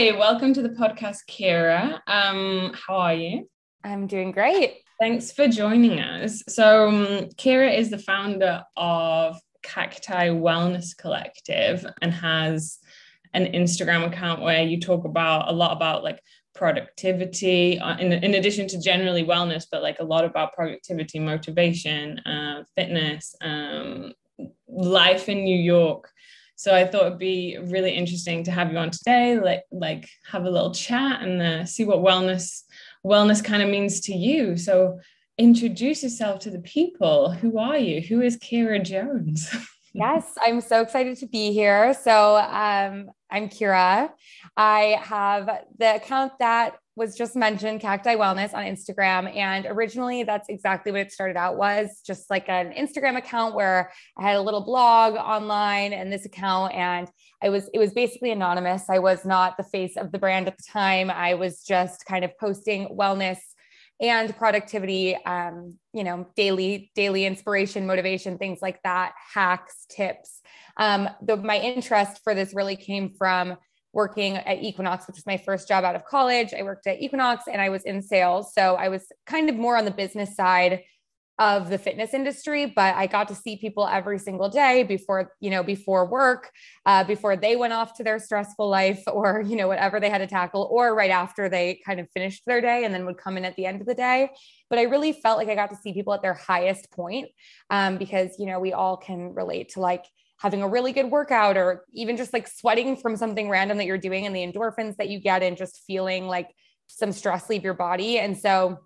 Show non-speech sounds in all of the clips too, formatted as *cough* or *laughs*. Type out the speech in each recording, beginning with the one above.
Hi, welcome to the podcast, Kira. Um, how are you? I'm doing great. Thanks for joining us. So, um, Kira is the founder of Cacti Wellness Collective and has an Instagram account where you talk about a lot about like productivity uh, in, in addition to generally wellness but like a lot about productivity motivation uh, fitness um, life in new york so i thought it'd be really interesting to have you on today like like have a little chat and uh, see what wellness wellness kind of means to you so introduce yourself to the people who are you who is kira jones *laughs* yes, I'm so excited to be here. So, um, I'm Kira. I have the account that was just mentioned, Cacti Wellness on Instagram. And originally that's exactly what it started out was just like an Instagram account where I had a little blog online and this account and I was it was basically anonymous. I was not the face of the brand at the time. I was just kind of posting wellness and productivity um, you know daily daily inspiration motivation things like that hacks tips um, the, my interest for this really came from working at equinox which was my first job out of college. I worked at equinox and i was in sales. So i was kind of more on the business side of the fitness industry but i got to see people every single day before you know before work uh, before they went off to their stressful life *laughs* or you know whatever they had to tackle or right after they kind of finished their day and then would come in at the end of the day. But i really felt like i got to see people at their highest point um, because you know we all can relate to like having a really good workout or even just like sweating from something random that you're doing and the endorphins that you get and just feeling like some stress leave your body and so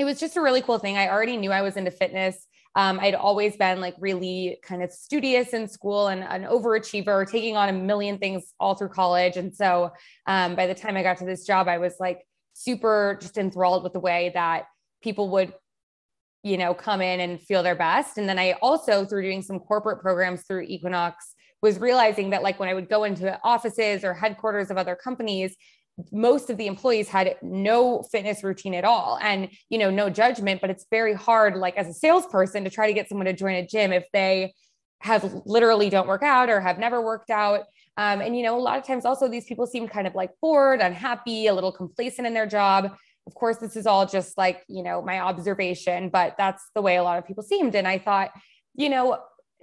it was just a really cool thing. I already knew I was into fitness. Um, I'd always been like really kind of studious in school and an overachiever, taking on a million things all through college. And so um, by the time I got to this job, I was like super just enthralled with the way that people would you know come in and feel their best. And then i also through doing some corporate programs through equinox was realizing that like when i would go into offices or headquarters of other companies most of the employees had no fitness routine at all and you know no judgment but it's very hard like as a salesperson to try to get someone to join a gym if they have literally don't work out or have never worked out. Um, and you know a lot of times also these people seem kind of like bored unhappy a little complacent in their job of course this is all just like you know my observation but that's the way a lot of people seemed. And i thought you know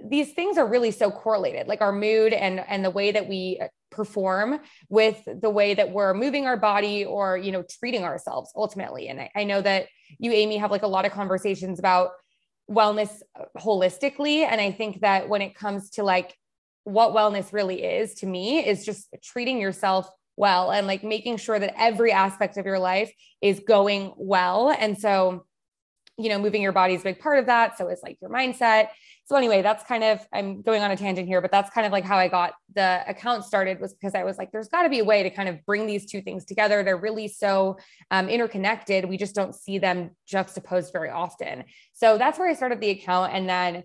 these things are really so correlated like our mood and and the way that we uh, perform with the way that we're moving our body or you know treating ourselves ultimately. And I, I know that you amy have like a lot of conversations about wellness uh, holistically. And i think that when it comes to like what wellness really is to me is just treating yourself well and like making sure that every aspect of your life is going well. And so you know moving your body is a big part of that. So it's like your mindset. So anyway that's kind of i'm going on a tangent here but that's kind of like how i got the account started was because i was like there's got to be a way to kind of bring these two things together. They're really so um, interconnected. We just don't see them juxtaposed very often. So that's where i started the account. And then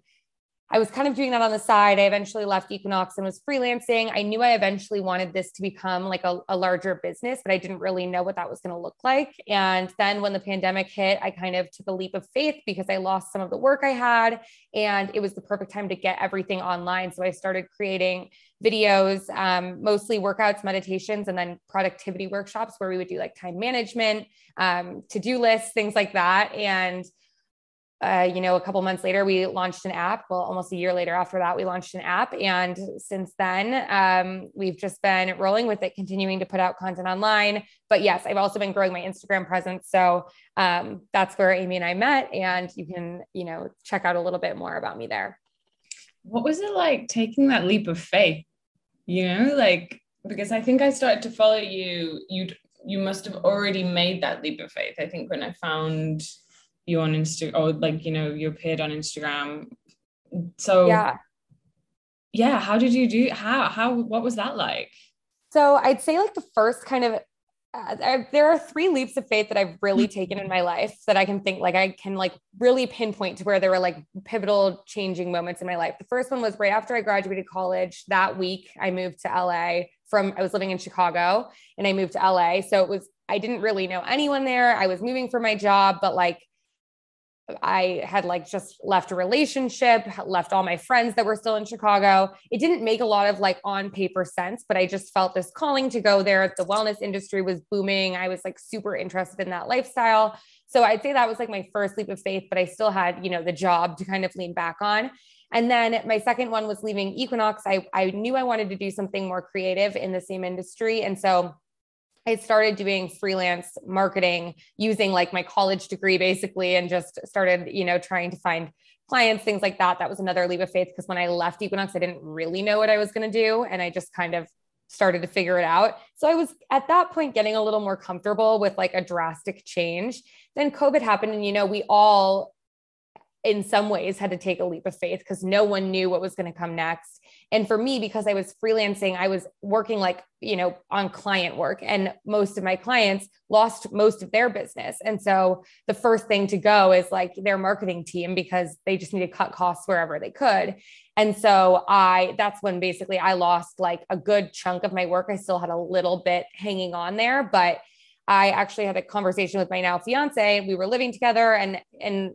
I was kind of doing that on the side. I eventually left Equinox and was freelancing. I knew I eventually wanted this to become like a, a larger business, but I didn't really know what that was going to look like. And then when the pandemic hit, I kind of took a leap of faith because I lost some of the work I had. And it was the perfect time to get everything online. So I started creating videos, um, mostly workouts, meditations, and then productivity workshops where we would do like time management, um, to do lists, things like that. And uh, you know, a couple months later, we launched an app. Well, almost a year later after that, we launched an app. And since then, um, we've just been rolling with it, continuing to put out content online. But yes, I've also been growing my Instagram presence. So um, that's where Amy and I met. And you can, you know, check out a little bit more about me there. What was it like taking that leap of faith? You know, like, because I think I started to follow you, you you must have already made that leap of faith. I think when I found you on Insta or like you know you appeared on Instagram. So yeah, yeah. How did you do? How how what was that like? So I'd say like the first kind of uh, I, there are three leaps of faith that I've really taken in my life that I can think like I can like really pinpoint to where there were like pivotal changing moments in my life. The first one was right after I graduated college. That week, I moved to LA from I was living in Chicago and I moved to LA. So it was I didn't really know anyone there. I was moving for my job, but like I had like just left a relationship, left all my friends that were still in Chicago. It didn't make a lot of like on paper sense, but I just felt this calling to go there. The wellness industry was booming. I was like super interested in that lifestyle. So I'd say that was like my first leap of faith, but I still had, you know, the job to kind of lean back on. And then my second one was leaving Equinox. I, I knew I wanted to do something more creative in the same industry. And so I started doing freelance marketing using like my college degree basically and just started, you know, trying to find clients, things like that. That was another leap of faith because when I left Equinox, I didn't really know what I was going to do. And I just kind of started to figure it out. So I was at that point getting a little more comfortable with like a drastic change. Then COVID happened. And, you know, we all in some ways had to take a leap of faith because no one knew what was going to come next. And for me, because I was freelancing, I was working like, you know, on client work, and most of my clients lost most of their business. And so the first thing to go is like their marketing team because they just need to cut costs wherever they could. And so I, that's when basically I lost like a good chunk of my work. I still had a little bit hanging on there, but I actually had a conversation with my now fiance. We were living together and, and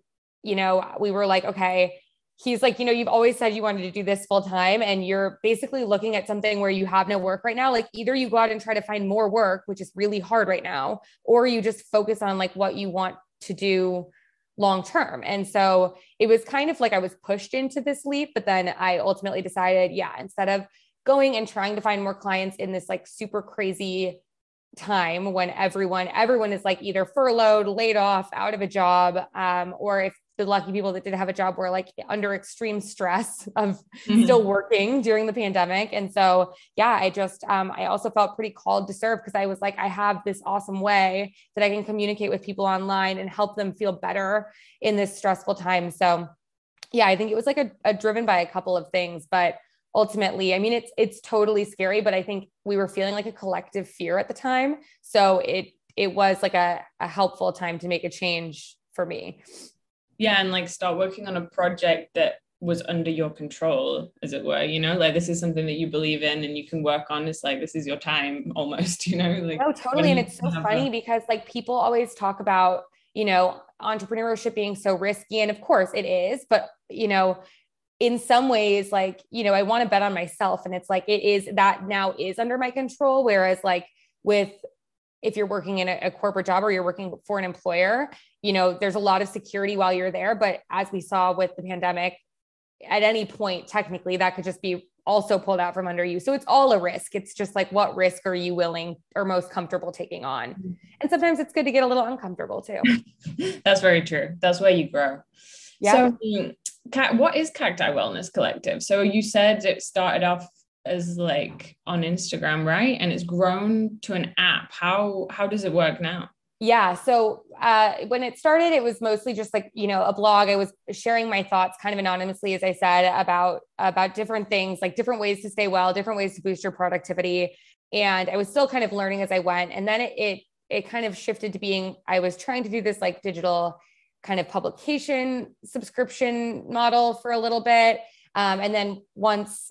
you know, we were like, okay, he's like, you know, you've always said you wanted to do this full time and you're basically looking at something where you have no work right now. Like either you go out and try to find more work, which is really hard right now, or you just focus on like what you want to do long term. And so it was kind of like I was pushed into this leap, but then I ultimately decided, yeah, instead of going and trying to find more clients in this like super crazy time when everyone everyone is like either furloughed laid off out of a job um, or if the lucky people that did have a job were like under extreme stress of mm-hmm. still working during the pandemic. And so, yeah, I just, um, I also felt pretty called to serve because I was like, I have this awesome way that I can communicate with people online and help them feel better in this stressful time. So, yeah, I think it was like a, a driven by a couple of things, but ultimately, I mean, it's, it's totally scary, but I think we were feeling like a collective fear at the time. So it, it was like a, a helpful time to make a change for me yeah and like start working on a project that was under your control as it were you know? Like this is something that you believe in and you can work on. It's like this is your time *laughs* almost you know? Like oh totally and it's so funny because like people always talk about you know entrepreneurship being so risky and of course it is but you know in some ways like you know i want to bet on myself and it's like it is that now is under my control whereas like with if you're working in a, a, corporate job or you're working for an employer, you know, there's a lot of security while you're there. But as we saw with the pandemic, at any point, technically, that could just be also pulled out from under you. So it's all a risk. It's just like, what risk are you willing or most comfortable taking on? Mm-hmm. And sometimes it's good to get a little uncomfortable too. *laughs* That's very true. That's where you grow. Yeah. So, what is Cacti Wellness Collective? So you said it started off as like on Instagram, right? And it's grown to an app. How how does it work now? Yeah. So uh, when it started, it was mostly just like you know a blog. I was sharing my thoughts kind of anonymously, as I said, about about different things, like different ways to stay well, different ways to boost your productivity. And I was still kind of learning as I went. And then it it, it kind of shifted to being I was trying to do this like digital kind of publication subscription model for a little bit. Um, and then once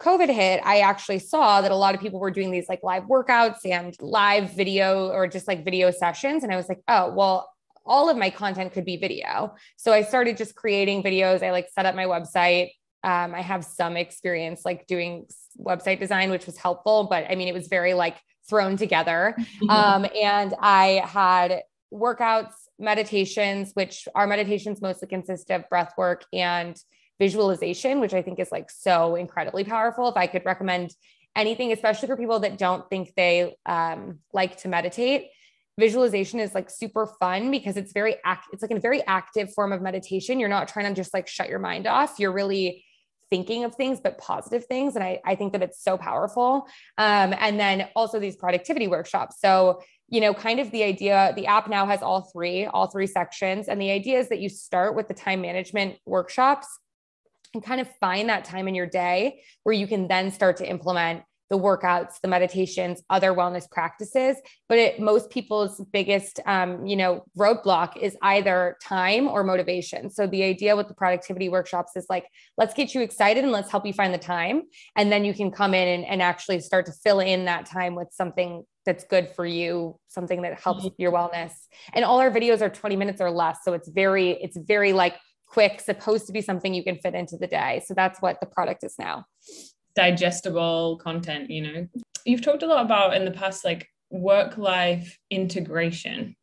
COVID hit, I actually saw that a lot of people were doing these like live workouts and live video or just like video sessions. And I was like, oh, well, all of my content could be video. So I started just creating videos. I like set up my website. Um, I have some experience like doing website design, which was helpful, but I mean, it was very like thrown together. *laughs* Um, and I had workouts, meditations, which our meditations mostly consist of breath work and visualization, which I think is like so incredibly powerful. If I could recommend anything, especially for people that don't think they um, like to meditate, visualization is like super fun because it's very act it's like a very active form of meditation. You're not trying to just like shut your mind off. You're really thinking of things, but positive things. And I, I think that it's so powerful. Um, and then also these productivity workshops. So, you know, kind of the idea, the app now has all three, all three sections. And the idea is that you start with the time management workshops and kind of find that time in your day where you can then start to implement the workouts, the meditations, other wellness practices. But it, most people's biggest, um, you know, roadblock is either time or motivation. So the idea with the productivity workshops is like, let's get you excited and let's help you find the time. And then you can come in and, and actually start to fill in that time with something that's good for you, something that helps mm-hmm. your wellness. And all our videos are 20 minutes or less. So it's very, it's very like quick, supposed to be something you can fit into the day. So that's what the product is now. Digestible content you know. You've talked a lot about in the past like work life integration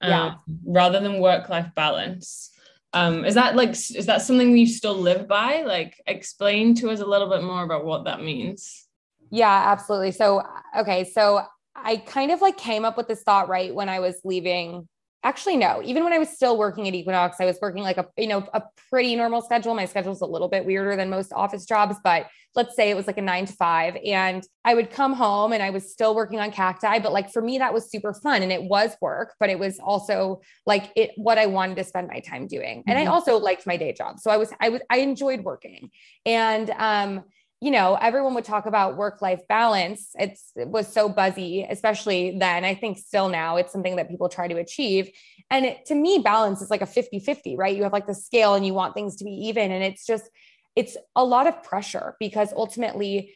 um, yeah. rather than work life balance. Um, is that like is that something you still live by? Like explain to us a little bit more about what that means. Yeah absolutely. So okay so i kind of like came up with this thought right when i was leaving actually no. Even when i was still working at equinox i was working like a you know a pretty normal schedule. My schedule's a little bit weirder than most office jobs but let's say it was like a 9 to 5 and i would come home and i was still working on cacti but like for me that was super fun and it was work but it was also like it what i wanted to spend my time doing. And mm-hmm. i also liked my day job so i was i was i enjoyed working. And um you know, everyone would talk about work life balance. It's, it was so buzzy, especially then. I think still now it's something that people try to achieve. And it, to me, balance is like a 50 50, right? You have like the scale and you want things to be even. And it's just, it's a lot of pressure because ultimately,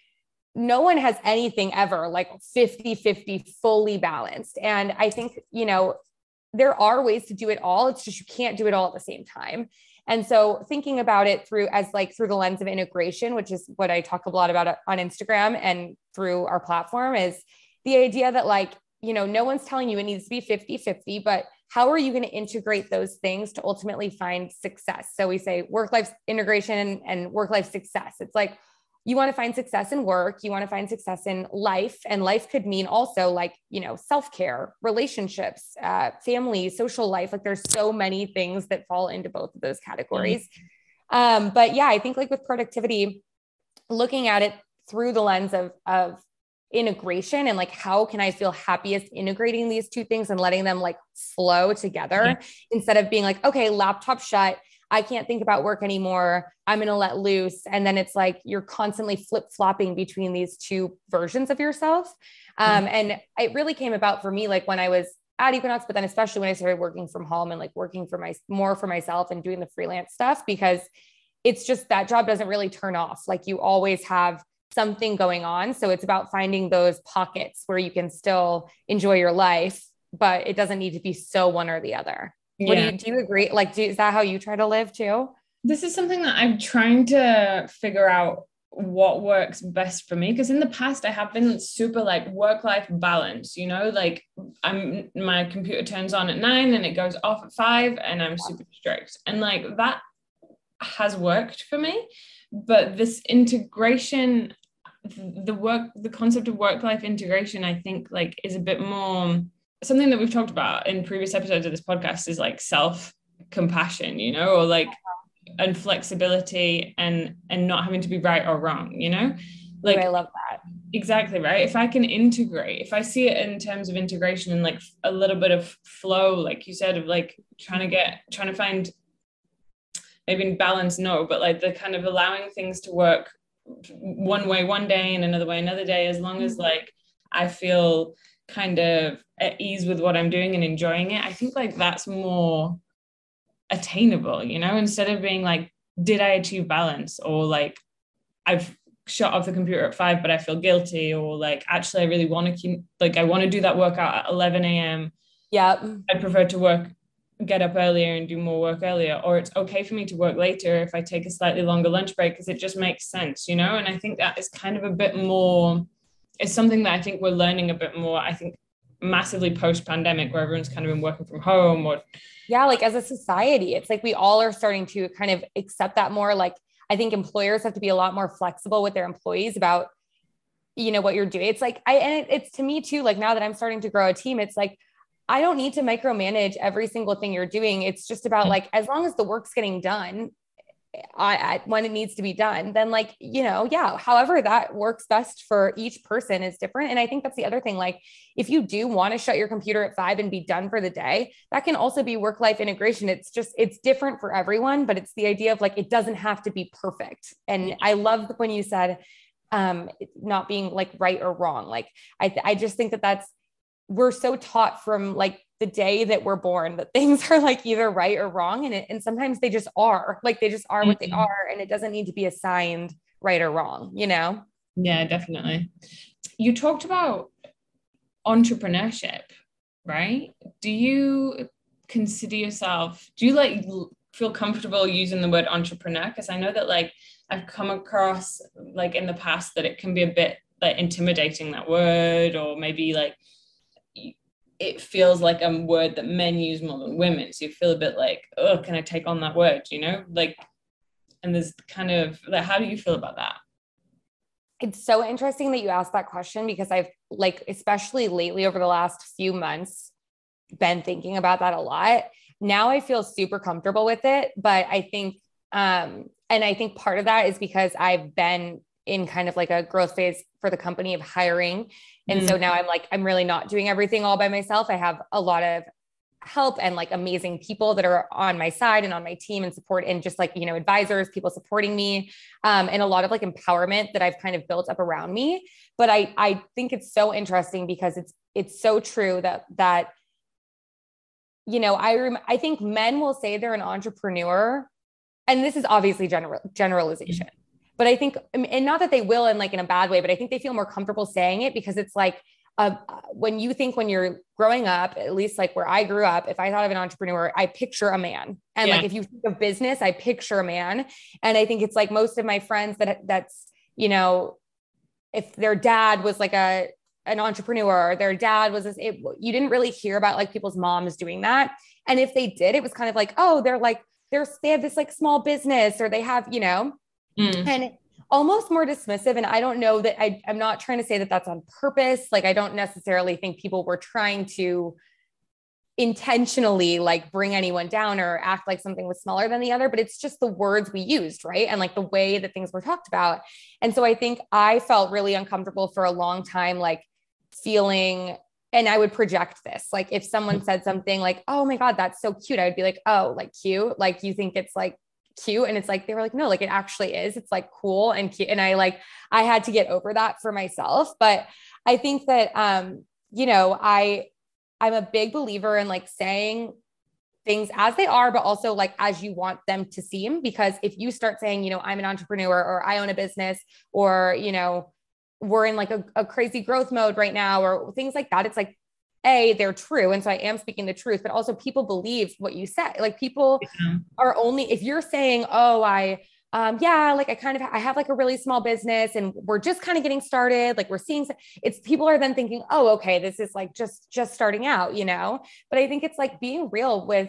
no one has anything ever like 50 50 fully balanced. And I think, you know, there are ways to do it all. It's just you can't do it all at the same time. And so thinking about it through as like through the lens of integration, which is what I talk a lot about on Instagram and through our platform is the idea that like, you know, no one's telling you it needs to be 50 50, but how are you going to integrate those things to ultimately find success? So we say work life integration and work life success. It's like, you want to find success in work, you want to find success in life. And life could mean also like, you know, self care, relationships, uh, family, social life. Like there's so many things that fall into both of those categories. Mm-hmm. Um, but yeah, I think like with productivity, looking at it through the lens of, of integration and like how can I feel happiest integrating these two things and letting them like flow together instead of being like, okay, laptop shut I can't think about work anymore. I'm going to let loose. And then it's like you're constantly flip flopping between these two versions of yourself. Um, mm-hmm. And it really came about for me, like when I was at Equinox, but then especially when I started working from home and like working for my more for myself and doing the freelance stuff, because it's just that job doesn't really turn off. Like you always have something going on. So it's about finding those pockets where you can still enjoy your life, but it doesn't need to be so one or the other. What do you do you agree? Like, do, is that how you try to live too? This is something that I'm trying to figure out what works best for me because in the past I have been super like work life balance you know like I'm my computer turns on at 9 and it goes off at 5 and I'm super strict and like that has worked for me but this integration the work the concept of work life integration I think like is a bit more something that we've talked about in previous episodes of this podcast is like self compassion, you know, or like and flexibility and and not having to be right or wrong, you know? Like I love that. Exactly, right? If I can integrate, if I see it in terms of integration and like a little bit of flow, like you said, of like trying to get trying to find maybe in balance, no, but like the kind of allowing things to work one way one day and another way another day, as long as mm-hmm. like I feel kind of at ease with what I'm doing and enjoying it, I think like that's more attainable, you know, instead of being like, did I achieve balance or like I've shut off the computer at five, but I feel guilty, or like actually I really want to keep like I want to do that workout at 11 a.m. Yeah. I prefer to work, get up earlier and do more work earlier, or it's okay for me to work later if I take a slightly longer lunch break because it just makes sense, you know? And I think that is kind of a bit more it's something that I think we're learning a bit more. I think massively post pandemic where everyone's kind of been working from home or yeah like as a society it's like we all are starting to kind of accept that more like i think employers have to be a lot more flexible with their employees about you know what you're doing it's like i and it, it's to me too like now that i'm starting to grow a team it's like i don't need to micromanage every single thing you're doing it's just about mm. like as long as the work's getting done I, I, when it needs to be done, then like, you know, yeah, however that works best for each person is different. And I think that's the other thing. Like, if you do want to shut your computer at five and be done for the day, that can also be work life integration. It's just, it's different for everyone, but it's the idea of like, it doesn't have to be perfect. And I love when you said, um, not being like right or wrong. Like I, I just think that that's we're so taught from like the day that we're born that *laughs* things are like either right or wrong, and it, and sometimes they just are like they just are what mm-hmm. they are, and it doesn't need to be assigned right or wrong. You know? Yeah, definitely. You talked about entrepreneurship, right? Do you consider yourself? Do you like feel comfortable using the word entrepreneur? Because I know that like I've come across like in the past that it can be a bit like intimidating that word, or maybe like it feels like a word that men use more than women. So you feel a bit like, oh, can I take on that word? You know, like, and there's kind of like, how do you feel about that? It's so interesting that you asked that question because I've like, especially lately over the last few months, been thinking about that a lot. Now I feel super comfortable with it, but I think um, and I think part of that is because I've been in kind of like a growth phase for the company of hiring. And mm. so now I'm like, I'm really not doing everything all by myself. I have a lot of help and like amazing people that are on my side and on my team and support and just like you know advisors people supporting me um, and a lot of like empowerment that i've kind of built up around me but i i think it's so interesting because it's it's so true that that you know i rem- i think men will say they're an entrepreneur and this is obviously general generalization but i think and not that they will in like in a bad way but i think they feel more comfortable saying it because it's like uh, when you think when you're growing up at least like where i grew up if i thought of an entrepreneur i picture a man. And yeah. like if you think of business i picture a man. And i think it's like most of my friends that that's you know if their dad was like a an entrepreneur or their dad was this, it, you didn't really hear about like people's moms doing that. And if they did it was kind of like oh they're like they're they have this like small business or they have you know mm. and almost more dismissive and i don't know that I, i'm not trying to say that that's on purpose like i don't necessarily think people were trying to intentionally like bring anyone down or act like something was smaller than the other but it's just the words we used right and like the way that things were talked about and so i think i felt really uncomfortable for a long time like feeling and I would project this. Like if someone said something like, "Oh my god, that's so cute," I would be like, "Oh, like cute? Like you think it's like cute?" And it's like they were like, "No, like it actually is. It's like cool and cute." And I like I had to get over that for myself, but I think that um, you know, I I'm a big believer in like saying things as they are, but also like as you want them to seem. Because if you start saying, you know, I'm an entrepreneur or I own a business or, you know, we're in like a, a crazy growth mode right now or things like that it's like a they're true and so i am speaking the truth but also people believe what you say like people yeah. are only if you're saying oh i um yeah like i kind of i have like a really small business and we're just kind of getting started like we're seeing it's people are then thinking oh okay this is like just just starting out you know but i think it's like being real with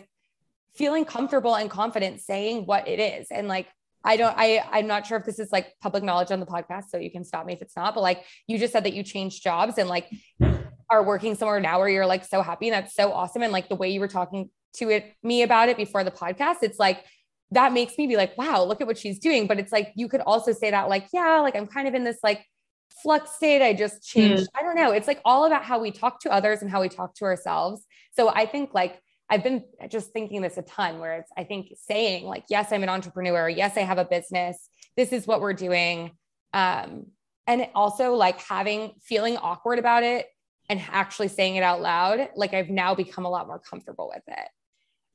feeling comfortable and confident saying what it is and like I don't, I, I'm not sure if this is like public knowledge on the podcast, so you can stop me if it's not, but like you just said that you changed jobs and like are working somewhere now where you're like so happy. And that's so awesome. And like the way you were talking to it, me about it before the podcast, it's like, that makes me be like, wow, look at what she's doing. But it's like, you could also say that, like, yeah, like I'm kind of in this like flux state. I just changed. Mm. I don't know. It's like all about how we talk to others and how we talk to ourselves. So I think like I've been just thinking this a ton where it's, I think saying like, yes, I'm an entrepreneur. Yes, I have a business. This is what we're doing. Um, and also like having, feeling awkward about it and actually saying it out loud. Like I've now become a lot more comfortable with it. Uh-huh.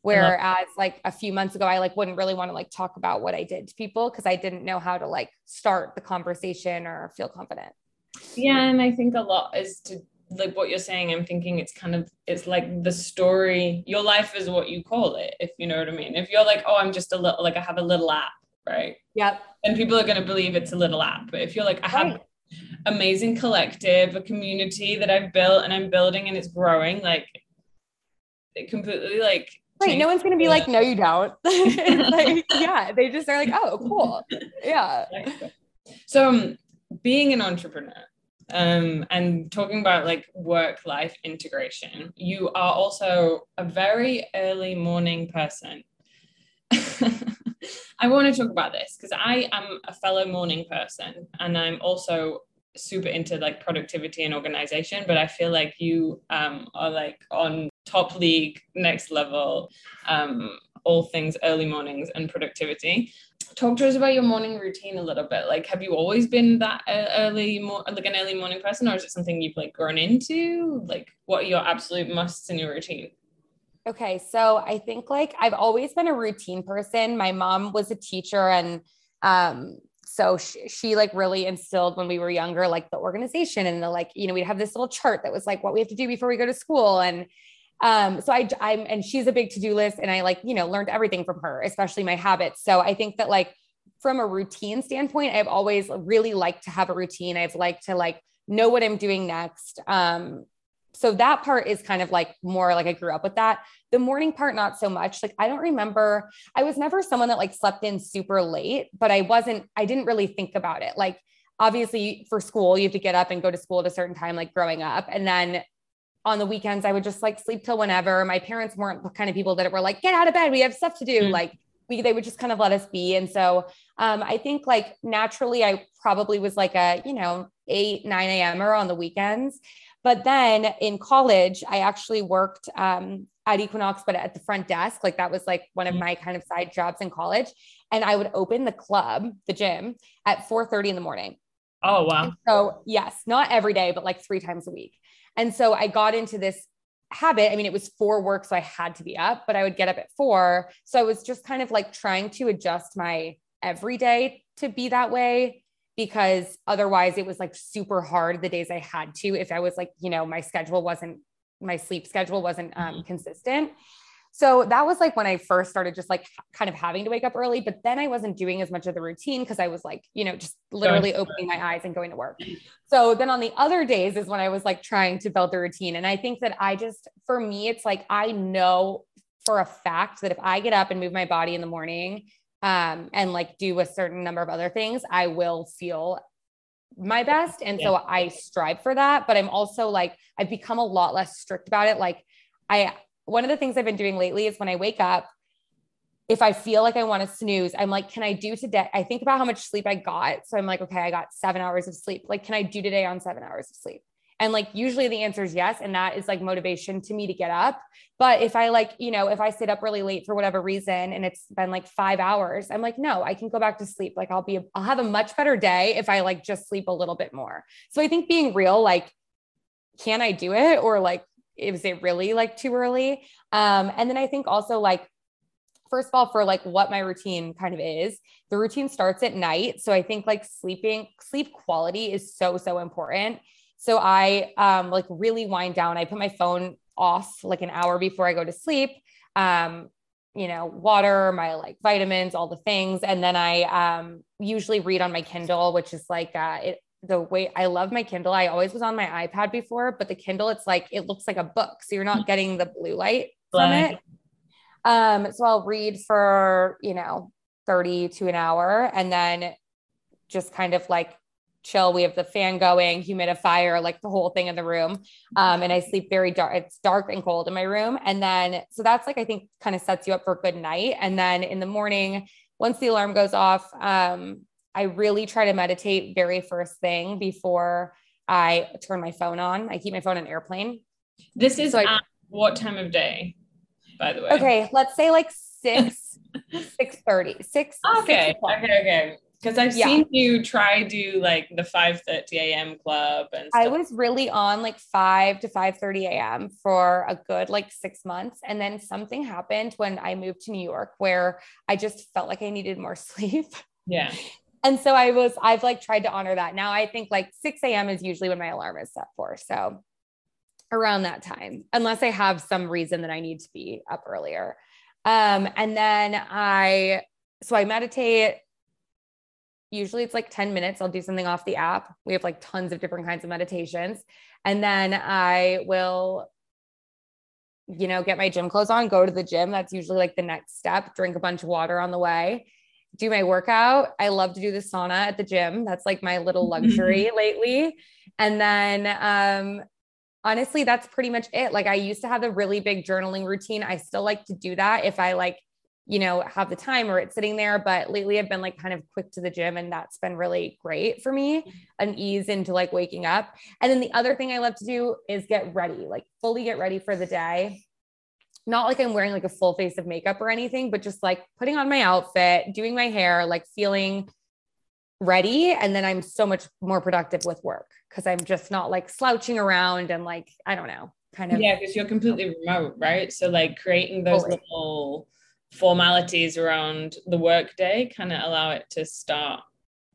Whereas like a few months ago, I like wouldn't really want to like talk about what I did to people because I didn't know how to like start the conversation or feel confident. Yeah. And I think a lot is to like what you're saying i'm thinking it's kind of it's like the story your life is what you call it if you know what i mean if you're like oh i'm just a little like i have a little app right yep and people are going to believe it's a little app but if you're like i have right. Amazing collective a community that i've built and i'm building and it's growing like it completely like Right. No one's going to be like, no, you don't. *laughs* like, *laughs* yeah. They just are like, oh, cool. Yeah. So, um, being an entrepreneur, um, and talking about like work life integration, you are also a very early morning person. *laughs* I want to talk about this because I am a fellow morning person and I'm also super into like productivity and organization, but I feel like you um, are like on top league, next level, um, all things early mornings and productivity. talk to us about your morning routine a little bit. Like, have you always been that early, more like an early morning person, or is it something you've like grown into? Like, what are your absolute musts in your routine? Okay, so I think like I've always been a routine person. My mom was a teacher, and um, so she, she, like really instilled when we were younger, like the organization and the like. You know, we'd have this little chart that was like what we have to do before we go to school, and um, so I, I'm, and she's a big to do list, and I like you know learned everything from her, especially my habits. So I think that like from a routine standpoint, I've always really liked to have a routine. I've liked to like know what I'm doing next. Um, so that part is kind of like more like I grew up with that. The morning part, not so much. Like I don't remember, I was never someone that like slept in super late, but I wasn't, I didn't really think about it. Like obviously for school, you have to get up and go to school at a certain time, like growing up. And then on the weekends, I would just like sleep till whenever. My parents weren't the kind of people that were like, get out of bed, we have stuff to do. Mm-hmm. Like we, they would just kind of let us be. And so um, I think like naturally, I probably was like a, you know, 8, 9 a.m or on the weekends. But then in college, I actually worked um, at Equinox, but at the front desk. Like that was like one of mm-hmm. my kind of side jobs in college. And I would open the club, the gym, at 4 30 in the morning. Oh, wow. And so, yes, not every day, but like three times a week. And so I got into this habit. I mean, it was for work, so I had to be up, but I would get up at four. So I was just kind of like trying to adjust my everyday to be that way because otherwise it was like super hard the days I had to if I was like, you know, my schedule wasn't my sleep schedule wasn't um, mm-hmm. consistent. So that was like when I first started just like kind of having to wake up early, but then I wasn't doing as much of the routine because I was like, you know, just literally opening my eyes and going to work. So then on the other days is when I was like trying to build the routine. And I think that I just, for me, it's like I know for a fact that if I get up and move my body in the morning, um, and like do a certain number of other things, I will feel my best. And yeah. so I strive for that. But I'm also like, I've become a lot less strict about it. Like, I, one of the things I've been doing lately is when I wake up, if I feel like I want to snooze, I'm like, can I do today? I think about how much sleep I got. So I'm like, okay, I got seven hours of sleep. Like, can I do today on seven hours of sleep? And like usually the answer is yes. And that is like motivation to me to get up. But if I like, you know, if I sit up really late for whatever reason and it's been like five hours, I'm like, no, I can go back to sleep. Like I'll be, I'll have a much better day if I like just sleep a little bit more. So I think being real, like, can I do it? Or like, is it really like too early? Um, and then I think also like, first of all, for like what my routine kind of is, the routine starts at night. So I think like sleeping, sleep quality is so, so important. So I um, like really wind down. I put my phone off like an hour before I go to sleep. Um, you know, water, my like vitamins, all the things. And then I um, usually read on my Kindle, which is like uh, it, the way I love my Kindle. I always was on my iPad before, but the Kindle, it's like it looks like a book. So you're not getting the blue light from it. Um, so I'll read for, you know, 30 to an hour and then just kind of like chill. We have the fan going, humidifier, like the whole thing in the room. Um, and I sleep very dark. It's dark and cold in my room. And then, so that's like, I think kind of sets you up for a good night. And then in the morning, once the alarm goes off, um, I really try to meditate very first thing before I turn my phone on. I keep my phone on airplane. This is so I, what time of day, by the way? Okay, let's say like six, *laughs* six thirty, six. Okay, six okay, okay because I've yeah. seen you try do like the 5 30 a.m. club and stuff. I was really on like 5 to 5 30 a.m. for a good like six months. And then something happened when I moved to New York where I just felt like I needed more *laughs* sleep. Yeah. And so I was, I've like tried to honor that. Now I think like 6 a.m. is usually when my alarm is set for. So around that time, unless I have some reason that I need to be up earlier. Um, and then I, so I meditate usually it's like 10 minutes. I'll do something off the app. We have like tons of different kinds of meditations. And then I will, you know, get my gym clothes on, go to the gym. That's usually like the next step, drink a bunch of water on the way, do my workout. I love to do the sauna at the gym. That's like my little luxury *laughs* lately. And then, um, honestly, that's pretty much it. Like I used to have a really big journaling routine. I still like to do that if I like you know, have the time or it's sitting there. But lately I've been like kind of quick to the gym and that's been really great for me, mm-hmm. an ease into like waking up. And then the other thing I love to do is get ready, like fully get ready for the day. not like I'm wearing like a full face of makeup or anything, but just like putting on my outfit, doing my hair, like feeling ready. And then I'm so much more productive with work because I'm just not like slouching around and like, I don't know, kind of. Yeah, because you're completely remote, right? So, like, creating those little formalities around the workday kind of allow it to start,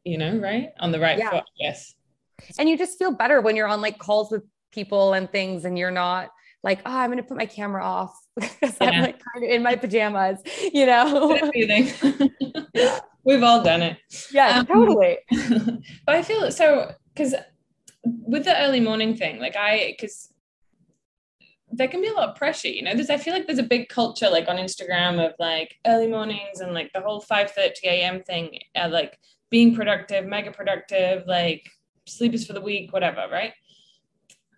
you know, right? On the right yeah. foot. Yes. And you just feel better when you're on like calls with people and things and you're not like, oh, I'm going to put my camera off *laughs* because yeah. I'm like kind of in my pajamas, *laughs* you know? *laughs* We've all done it. Yeah, um, totally. but I feel so because with the early morning thing, like I, because there can be a lot of pressure, you know. There's I feel like there's a big culture like on Instagram of like early mornings and like the whole 5 30 a.m. thing, uh, like being productive, mega productive, like sleep is for the weak, whatever, right?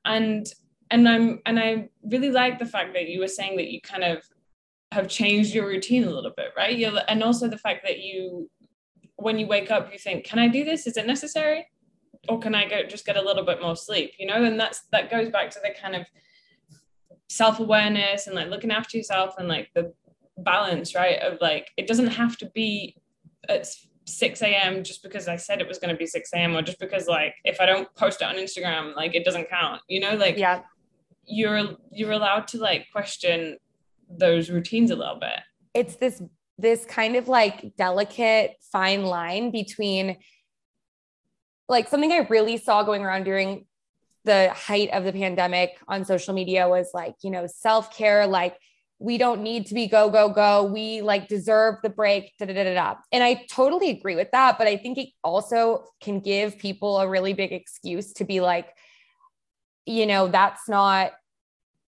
And and I'm and I really like the fact that you were saying that you kind of have changed your routine a little bit, right? you and also the fact that you when you wake up you think, can I do this? Is it necessary? Or can I go just get a little bit more sleep? You know, and that's that goes back to the kind of self-awareness and like looking after yourself and like the balance, right? Of like it doesn't have to be at 6 a.m. just because I said it was going to be 6 a.m. or just because like if I don't post it on Instagram, like it doesn't count, you know, like yeah, you're you're allowed to like question those routines a little bit. It's this this kind of like delicate fine line between like something I really saw going around during the height of the pandemic on social media was like, you know, self-care, like we don't need to be go, go, go. We like deserve the break, da, da, da, da. And I totally agree with that. But I think it also can give people a really big excuse to be like, you know, that's not,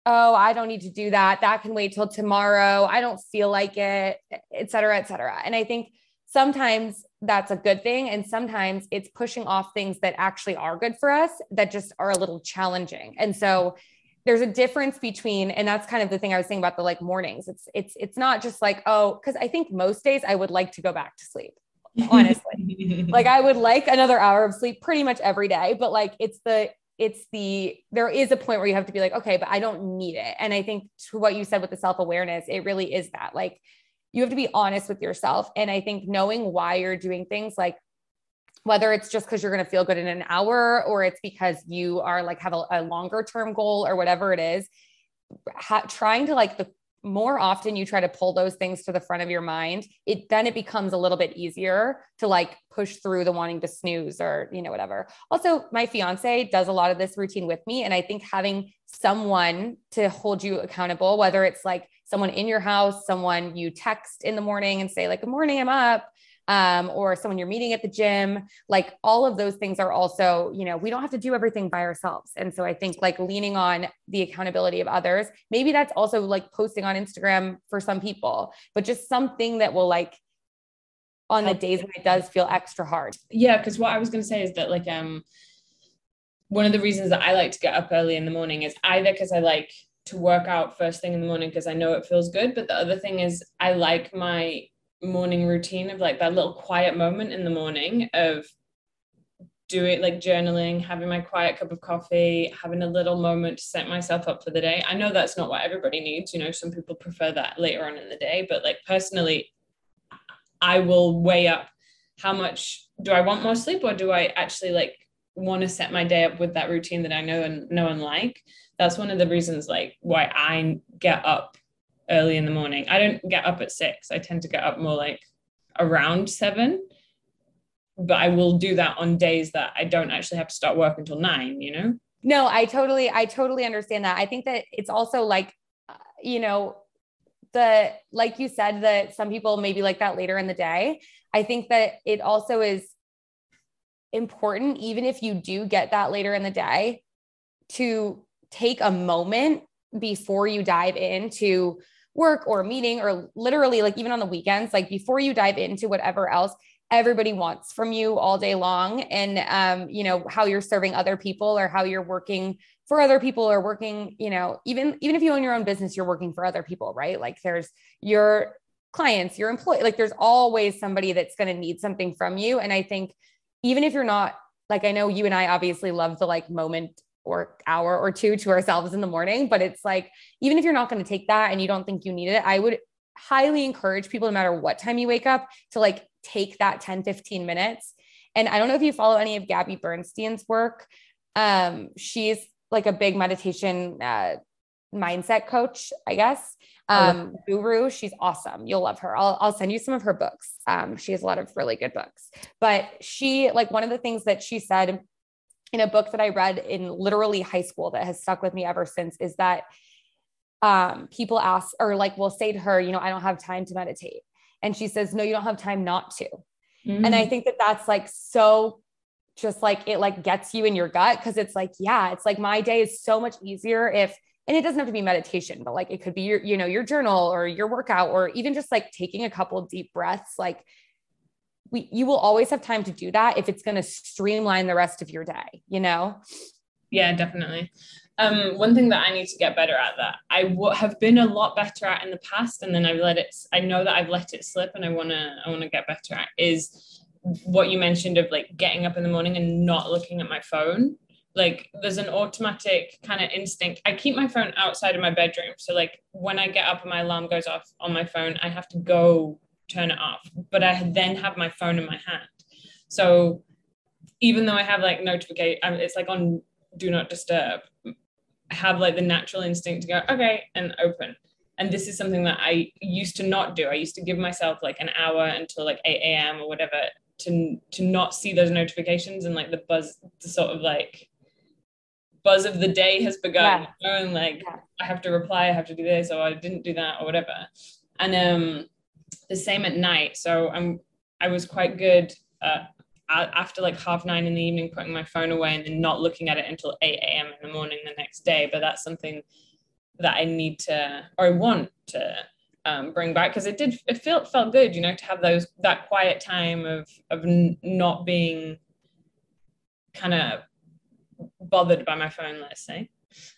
oh, I don't need to do that. That can wait till tomorrow. I don't feel like it, et cetera, et cetera. And I think sometimes that's a good thing. And sometimes it's pushing off things that actually are good for us that just are a little challenging. And so there's a difference between, and that's kind of the thing I was saying about the like mornings. It's it's it's not just like, oh, because I think most days I would like to go back to sleep. Honestly. *laughs* like I would like another hour of sleep pretty much every day, but like it's the it's the there is a point where you have to be like okay but i don't need it and i think to what you said with the self-awareness it really is that like you have to be honest with yourself and i think knowing why you're doing things like whether it's just because you're going to feel good in an hour or it's because you are like have a, a longer term goal or whatever it is ha- trying to like the more often you try to pull those things to the front of your mind, it then it becomes a little bit easier to like push through the wanting to snooze or, you know, whatever. Also, my fiance does a lot of this routine with me. And I think having someone to hold you accountable, whether it's like someone in your house, someone you text in the morning and say, like, good morning, I'm up, um, or someone you're meeting at the gym, like all of those things are also, you know, we don't have to do everything by ourselves. And so I think like leaning on the accountability of others, maybe that's also like posting on Instagram for some people, but just something that will like on the days when it does feel extra hard. Yeah, because what I was going to say is that like um one of the reasons that I like to get up early in the morning is either because I like to work out first thing in the morning because I know it feels good, but the other thing is I like my morning routine of like that little quiet moment in the morning of doing like journaling, having my quiet cup of coffee, having a little moment to set myself up for the day. I know that's not what everybody needs. You know, some people prefer that later on in the day, but like personally, I will weigh up how much do I want more sleep or do I actually like want to set my day up with that routine that I know and know and like. That's one of the reasons like why I get up early in the morning. I don't get up at six. I tend to get up more like around seven. But I will do that on days that I don't actually have to start work until nine, you know? No, I totally, I totally understand that. I think that it's also like, uh, you know, the, like you said, that some people maybe like that later in the day. I think that it also is important, even if you do get that later in the day, to take a moment before you dive into work or meeting or literally like even on the weekends like before you dive into whatever else everybody wants from you all day long and um you know how you're serving other people or how you're working for other people or working you know even even if you own your own business you're working for other people right? Like there's your clients your employee like there's always somebody that's going to need something from you. And i think even if you're not like i know you and i obviously love the like moment or hour or two to ourselves in the morning. But it's like, even if you're not going to take that and you don't think you need it, I would highly encourage people, no matter what time you wake up, to like take that 10, 15 minutes. And I don't know if you follow any of Gabby Bernstein's work. Um, she's like a big meditation uh, mindset coach, I guess. Um, guru, she's awesome. You'll love her. I'll, I'll send you some of her books. Um, she has a lot of really good books. But she, like, one of the things that she said in a book that I read in literally high school that has stuck with me ever since is that um, people ask or like will say to her, you know, I don't have time to meditate. And she says, no, you don't have time not to. Mm-hmm. And I mm. think that that's like so just like it like gets you in your gut because it's like, yeah, it's like my day is so much easier if and it doesn't have to be meditation, but like it could be your, you know, your journal or your workout, or even just like taking a couple deep breaths. Like we, you will always have time to do that if it's going to streamline the rest of your day, you know? Yeah, definitely. Um, one thing that I need to get better at that I w- have been a lot better at in the past, and then I've let it. I know that I've let it slip, and I wanna I wanna get better at is what you mentioned of like getting up in the morning and not looking at my phone like there's an automatic kind of instinct i keep my phone outside of my bedroom so like when i get up and my alarm goes off on my phone i have to go turn it off but i then have my phone in my hand. So even though i have like notification it's like on do not disturb i have like the natural instinct to go okay and open. And this is something that i used to not do. I used to give myself like an hour until like 8 a.m or whatever to to not see those notifications and like the buzz the sort of like buzz of the day has begun. Yeah. and like yeah. i have to reply i have to do this or i didn't do that or whatever. And um the same at night so i'm i was quite good uh, after like half nine in the evening putting my phone away and then not looking at it until 8 a.m in the morning the next day but that's something that i need to or i want to um, bring back because it did it felt felt good you know to have those that quiet time of of n- not being kind of bothered by my phone, let's say.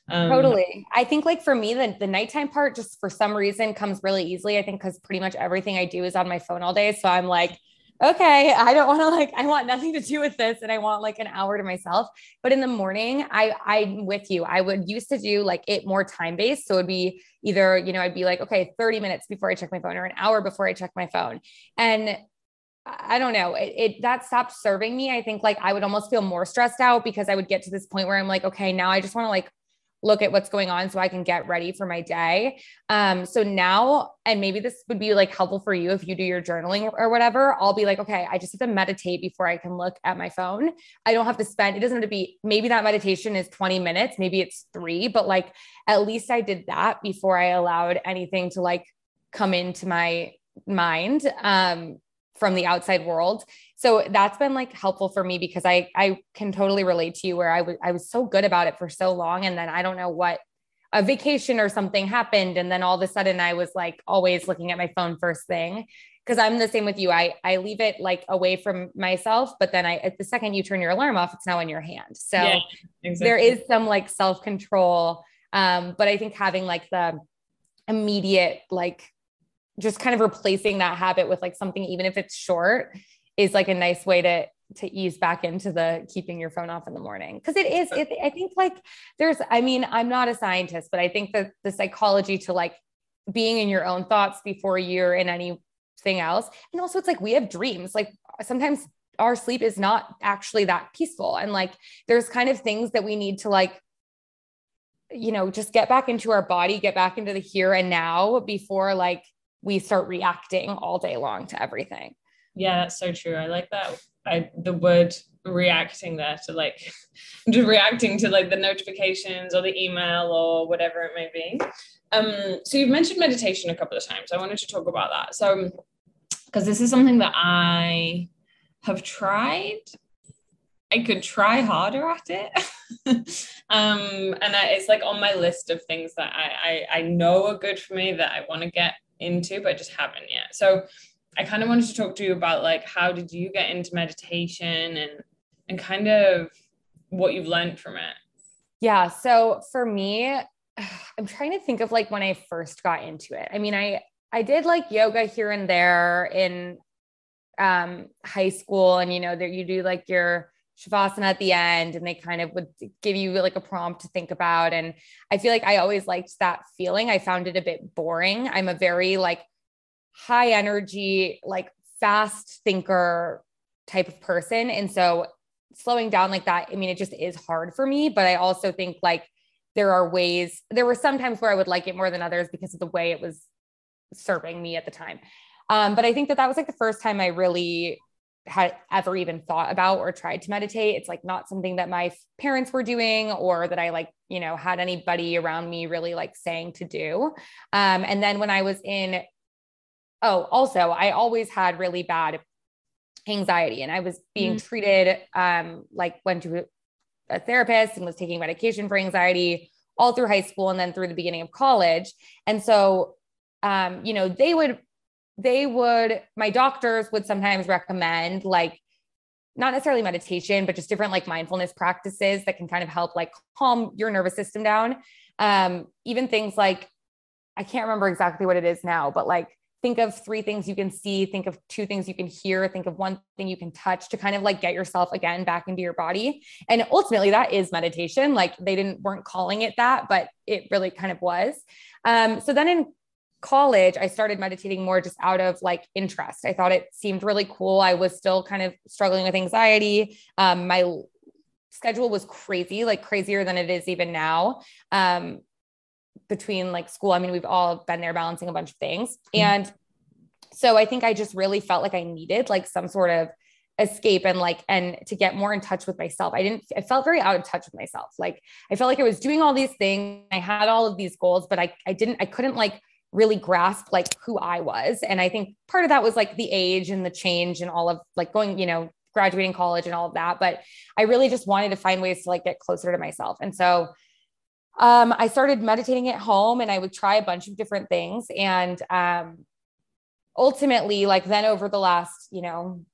Um, totally. I think like for me, the, the nighttime part just for some reason comes really easily. I think because pretty much everything I do is on my phone all day. So I'm like, okay, I don't want to like, I want nothing to do with this. And I want like an hour to myself. But in the morning, I I'm with you. I would used to do like it more time based. So it'd be either, you know, I'd be like, okay, 30 minutes before I check my phone or an hour before I check my phone. And I don't know. It, it, that stopped serving me. I think like I would almost feel more stressed out because I would get to this point where I'm like, okay, now I just want to like look at what's going on so I can get ready for my day. Um, so now, and maybe this would be like helpful for you if you do your journaling or whatever. I'll be like, okay, I just have to meditate before I can look at my phone. I don't have to spend, it doesn't have to be, maybe that meditation is 20 minutes, maybe it's three, but like at least I did that before I allowed anything to like come into my mind. Um, from the outside world. So that's been like helpful for me because I I can totally relate to you where I was I was so good about it for so long and then I don't know what a vacation or something happened and then all of a sudden I was like always looking at my phone first thing because I'm the same with you. I I leave it like away from myself, but then I at the second you turn your alarm off, it's now in your hand. So yeah, exactly. there is some like self control. Um, but I think having like the immediate like just kind of replacing that habit with like something, even if it's short, is like a nice way to to ease back into the keeping your phone off in the morning. Because it is it, i think like there's i mean i'm not a scientist but i think that the psychology to like being in your own thoughts before you're in anything else. And also it's like we have dreams. Like sometimes our sleep is not actually that peaceful. And like there's kind of things that we need to like you know just get back into our body get back into the here and now before like we start reacting all day long to everything. Yeah, that's so true. I like that. I the word reacting there to like *laughs* just reacting to like the notifications or the email or whatever it may be. Um, so you've mentioned meditation a couple of times. I wanted to talk about that. So because this is something that I have tried. I could try harder at it. *laughs* um, and I, it's like on my list of things that I, I, I know are good for me that I want to get into, but just haven't yet. So I kind of wanted to talk to you about like how did you get into meditation and and kind of what you've learned from it. Yeah. So for me, *sighs* I'm trying to think of like when I first got into it. I mean, I I did like yoga here and there in um high school and you know that you do like your shavasana at the end and they kind of would give you like a prompt to think about. And i feel like i always liked that feeling. I found it a bit boring. I'm a very like high energy like fast thinker type of person. And so slowing down like that i mean it just is hard for me but i also think like there are ways there were some times where i would like it more than others because of the way it was serving me at the time. Um, but i think that that was like the first time i really had ever even thought about or tried to meditate. It's like not something that my parents were doing or that I like, you know, had anybody around me really like saying to do. Um, and then when I was in, oh, also, I always had really bad anxiety and I was being mm-hmm. treated, um, like went to a therapist and was taking medication for anxiety all through high school and then through the beginning of college. And so, um, you know, they would they would, my doctors would sometimes recommend like not necessarily meditation, but just different like mindfulness practices that can kind of help like calm your nervous system down. Um, even things like, I can't remember exactly what it is now, but like think of three things you can see, think of two things you can hear, think of one thing you can touch to kind of like get yourself again back into your body. And ultimately that is meditation. Like they didn't weren't calling it that, but it really kind of was. Um, so then in college, I started meditating more just out of like interest. I thought it seemed really cool. I was still kind of struggling with anxiety. Um, my schedule was crazy, like crazier than it is even now. Um, between like school, I mean, we've all been there balancing a bunch of things. Mm-hmm. And so I think I just really felt like I needed like some sort of escape and like and to get more in touch with myself i didn't i felt very out of touch with myself like i felt like i was doing all these things i had all of these goals but i i didn't i couldn't like really grasp like who I was. And I think part of that was like the age and the change and all of like going, you know, graduating college and all of that. But I really just wanted to find ways to like get closer to myself. And so um, I started meditating at home and I would try a bunch of different things. And um, ultimately, like then over the last, you know,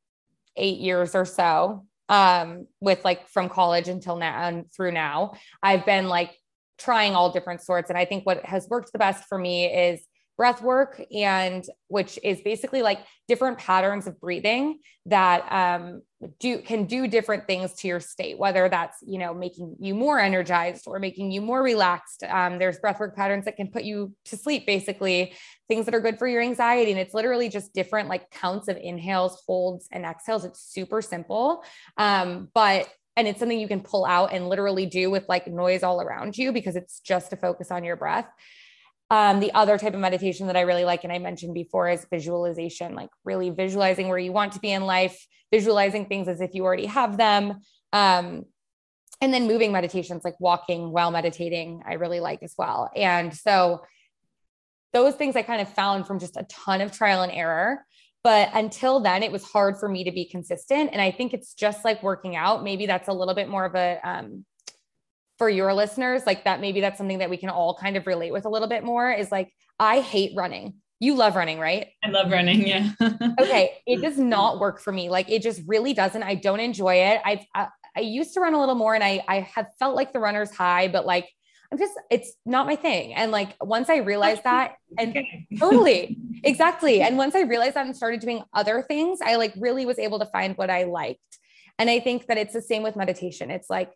eight years or so, um, with like from college until now and through now, I've been like trying all different sorts. And I think what has worked the best for me is breath work and which is basically like different patterns of breathing that um, do can do different things to your state whether that's you know making you more energized or making you more relaxed. Um, there's breath work patterns that can put you to sleep basically things that are good for your anxiety. And it's literally just different like counts of inhales holds and exhales. It's super simple. Um, but and it's something you can pull out and literally do with like noise all around you because it's just to focus on your breath. Um, the other type of meditation that I really like, and I mentioned before, is visualization, like really visualizing where you want to be in life, visualizing things as if you already have them. Um, and then moving meditations like walking while meditating, I really like as well. And so those things I kind of found from just a ton of trial and error. But until then, it was hard for me to be consistent. And I think it's just like working out. Maybe that's a little bit more of a, um, for your listeners, like that, maybe that's something that we can all kind of relate with a little bit more is like, I hate running. You love running, right? I love running. Yeah. *laughs* okay. It does not work for me. Like it just really doesn't. I don't enjoy it. I've, I, I used to run a little more and I, I have felt like the runner's high, but like I'm just, it's not my thing. And like once I realized that, *laughs* and totally, *laughs* exactly. And once I realized that and started doing other things, I like really was able to find what I liked. And I think that it's the same with meditation. It's like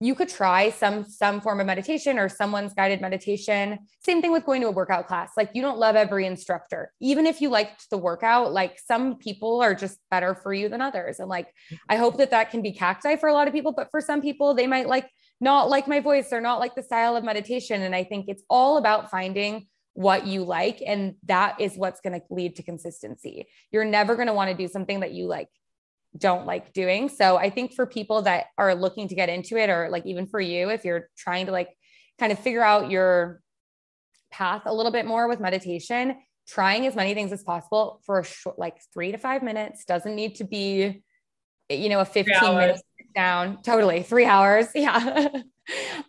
you could try some some form of meditation or someone's guided meditation same thing with going to a workout class like you don't love every instructor even if you liked the workout like some people are just better for you than others and like i hope that that can be cacti for a lot of people but for some people they might like not like my voice or not like the style of meditation. And I think it's all about finding what you like. And that is what's going to lead to consistency. You're never going to want to do something that you like don't like doing. So I think for people that are looking to get into it, or like even for you, if you're trying to like kind of figure out your path a little bit more with meditation, trying as many things as possible for a short, like three to five minutes doesn't need to be, you know, a 15 minute down totally three hours *laughs* yeah.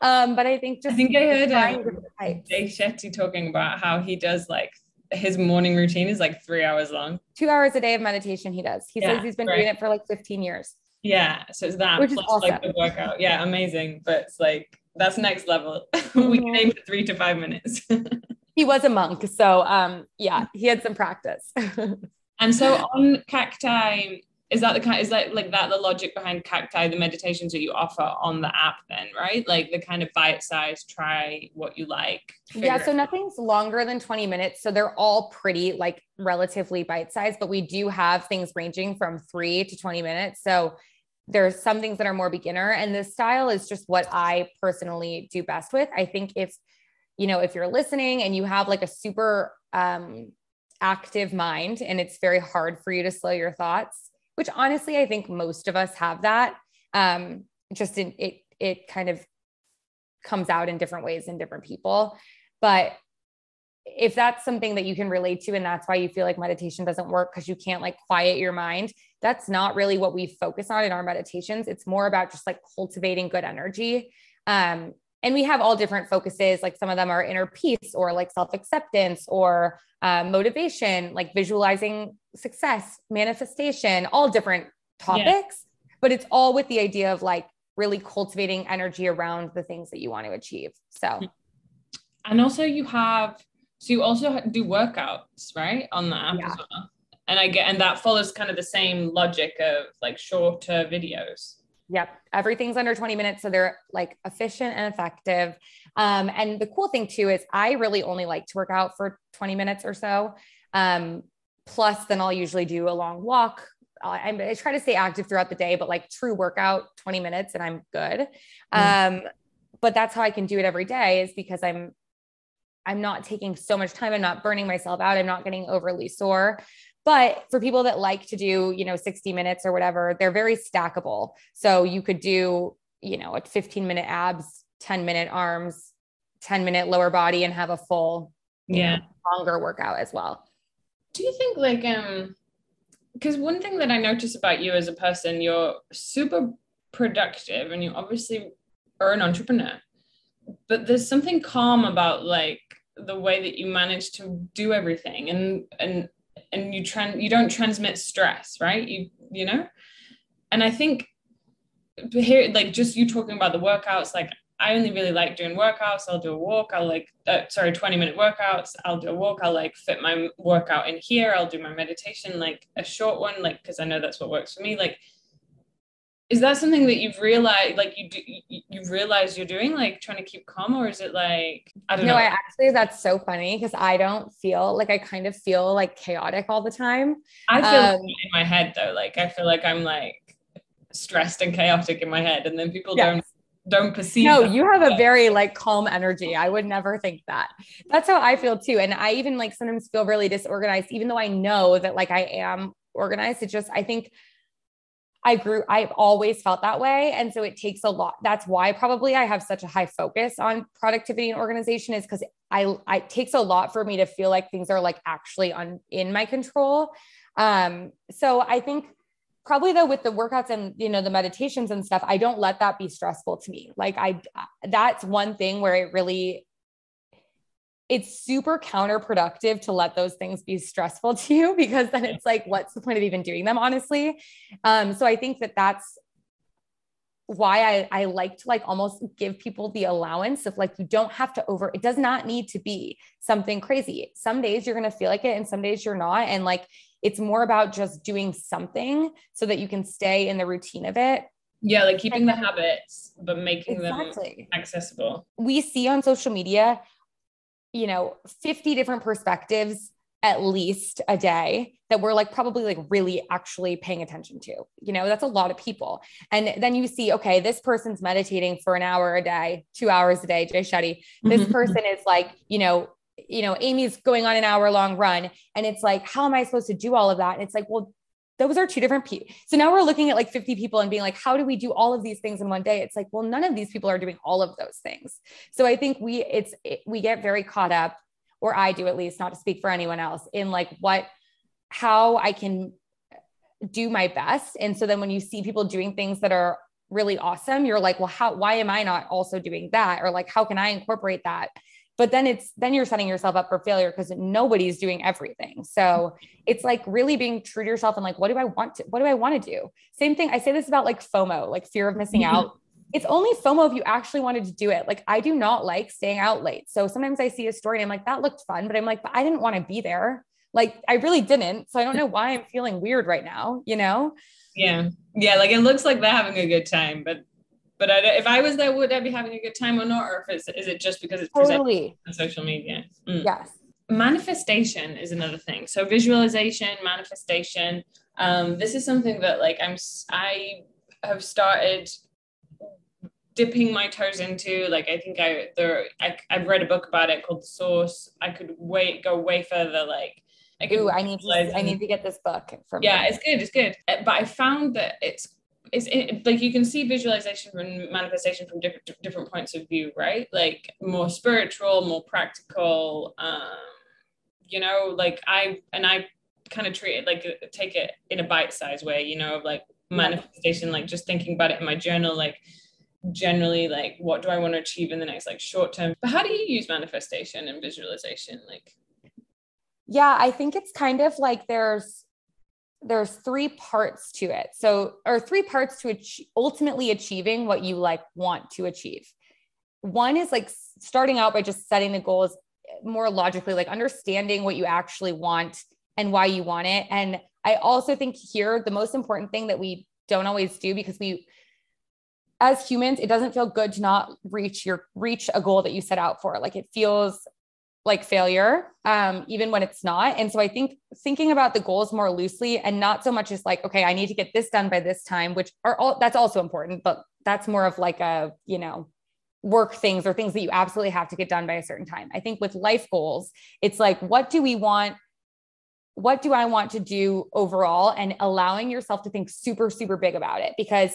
Um but i think just i think i heard um, Shetty talking about how he does like his morning routine is like three hours long. Two hours a day of meditation he does. He yeah, says he's been right. doing it for like 15 years. Yeah so it's that Which plus is awesome. like the workout. Yeah amazing but it's like that's next level. *laughs* Mm-hmm. we can aim for three to five minutes. *laughs* He was a monk so um yeah he had some practice. And so on cacti is that the kind is that like that the logic behind cacti the meditations that you offer on the app then right? Like the kind of bite size try what you like yeah so nothing's longer than 20 minutes so they're all pretty like relatively bite size but we do have things ranging from 3 to 20 minutes so there's some things that are more beginner and the style is just what i personally do best with. I think if you know if you're listening and you have like a super um active mind and it's very hard for you to slow your thoughts which honestly i think most of us have that. Um just in it it kind of comes out in different ways in different people. But if that's something that you can relate to and that's why you feel like meditation doesn't work because you can't like quiet your mind that's not really what we focus on in our meditations. It's more about just like cultivating good energy. Um and we have all different focuses. Like some of them are inner peace or like self-acceptance or uh, motivation like visualizing success manifestation all different topics. Yeah. but it's all with the idea of like really cultivating energy around the things that you want to achieve. So and also you have so you also do workouts right on the app yeah. as well? And i get and that follows kind of the same logic of like shorter videos Yep. Everything's under 20 minutes. So they're like efficient and effective. Um, and the cool thing too is I really only like to work out for 20 minutes or so. Um, plus, then I'll usually do a long walk. I, I, try to stay active throughout the day, but like true workout, 20 minutes and I'm good. Mm. Um, but that's how I can do it every day is because I'm I'm not taking so much time. I'm not burning myself out. I'm not getting overly sore. But for people that like to do, you know, 60 minutes or whatever, they're very stackable. So you could do, you know, a 15 minute abs, 10 minute arms, 10 minute lower body and have a full, yeah, know, longer workout as well. Do you think like um because one thing that I notice about you as a person, you're super productive and you obviously are an entrepreneur. But there's something calm about like the way that you manage to do everything and and and you tran you don't transmit stress right? You you know? And i think here like just you talking about the workouts like i only really like doing workouts. I'll do a walk. I'll like uh, sorry 20 minute workouts. I'll do a walk. I'll like fit my workout in here. I'll do my meditation like a short one like because i know that's what works for me. Like is that something that you've realized like you do you've realized you're doing like trying to keep calm or is it like i don't no, know. I actually that's so funny because i don't feel like i kind of feel like chaotic all the time. I feel um, in my head though like i feel like i'm like stressed and chaotic in my head and then people yes. don't don't perceive no you have a very like calm energy. I would never think that. That's how i feel too and i even like sometimes feel really disorganized even though i know that like i am organized. It just i think I grew, I've always felt that way. And so it takes a lot. That's why probably I have such a high focus on productivity and organization is because I, I, it takes a lot for me to feel like things are like actually on in my control. Um, so I think probably though with the workouts and you know the meditations and stuff, I don't let that be stressful to me. Like I, that's one thing where it really it's super counterproductive to let those things be stressful *laughs* to you because then it's like what's the point of even doing them honestly? Um so i think that that's why I, I like to like almost give people the allowance of like you don't have to over it does not need to be something crazy. Some days you're going to feel like it and some days you're not. And like it's more about just doing something so that you can stay in the routine of it. Yeah like keeping the habits but making exactly. them accessible. We see on social media you know 50 different perspectives at least a day that we're like probably like really actually paying attention to. You know, that's a lot of people. And then you see, okay, this person's meditating for an hour a day, two hours a day, Jay Shetty. This mm-hmm. *laughs* person is like, you know, you know, Amy's going on an hour long run. And it's like, how am I supposed to do all of that? And it's like, well, those are two different people. So now we're looking at like 50 people and being like, how do we do all of these things in one day? It's like, well, none of these people are doing all of those things. So I think we, it's, it, we get very caught up, or I do at least, not to speak for anyone else, in like what, how I can do my best. And so then when you see people doing things that are really awesome, you're like, well, how, why am I not also doing that? Or like, how can I incorporate that? But then it's then you're setting yourself up for failure because nobody's doing everything so it's like really being true to yourself and like what do i want to what do i want to do same thing i say this about like fomo like fear of missing mm-hmm. out it's only FOMO if you actually wanted to do it. Like I do not like staying out late. So sometimes I see a story and I'm like, that looked fun, but I'm like, but I didn't want to be there. Like I really didn't. So I don't know why I'm feeling weird right now, you know? Yeah. Yeah. Like it looks like they're having a good time, but but I, if I was there, would I be having a good time or not? Or if it's, is it just because it's totally. on social media? Mm. Yes. Manifestation is another thing. So visualization, manifestation. Um, this is something that like I'm, I have started dipping my toes into like i think i there I, i've read a book about it called the source i could wait go way further like I, Ooh, I need to I need to get this book from yeah you. it's good it's good but i found that it's it's it, like you can see visualization and manifestation from different different points of view right? Like more spiritual more practical um you know like i and i kind of treat it like take it in a bite-sized way you know of like manifestation like just thinking about it in my journal like generally like what do i want to achieve in the next like short term? But how do you use manifestation and visualization like? Yeah i think it's kind of like there's there's three parts to it. So or three parts to ach- ultimately achieving what you like want to achieve. One is like starting out by just setting the goals more logically like understanding what you actually want and why you want it. And i also think here the most important thing that we don't always do because we as humans, it doesn't feel good to not reach your reach a goal that you set out for. Like it feels like failure, um, even when it's not. And so I think thinking about the goals more loosely and not so much as like, okay, I need to get this done by this time, which are all that's also important, but that's more of like a, you know, work things or things that you absolutely have to get done by a certain time. I think with life goals, it's like, what do we want? What do I want to do overall? And allowing yourself to think super, super big about it because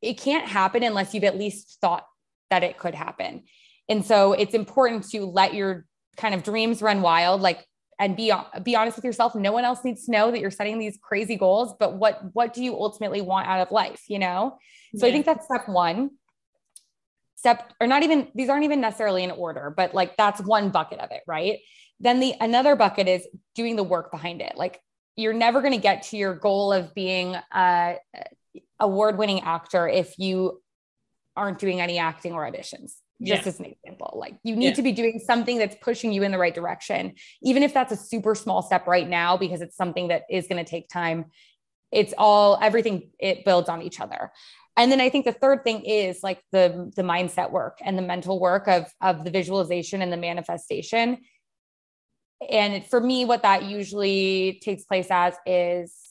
it can't happen unless you've at least thought that it could happen. And so it's important to let your kind of dreams run wild, like and be be honest with yourself. No one else needs to know that you're setting these crazy goals, but what what do you ultimately want out of life, you know? So yeah. I think that's step 1. Step or not even these aren't even necessarily in order, but like that's one bucket of it, right? Then the another bucket is doing the work behind it. Like you're never going to get to your goal of being a award winning actor if you aren't doing any acting or auditions just yeah. as an example like you need yeah. to be doing something that's pushing you in the right direction even if that's a super small step right now because it's something that is going to take time it's all everything it builds on each other and then i think the third thing is like the the mindset work and the mental work of of the visualization and the manifestation and for me what that usually takes place as is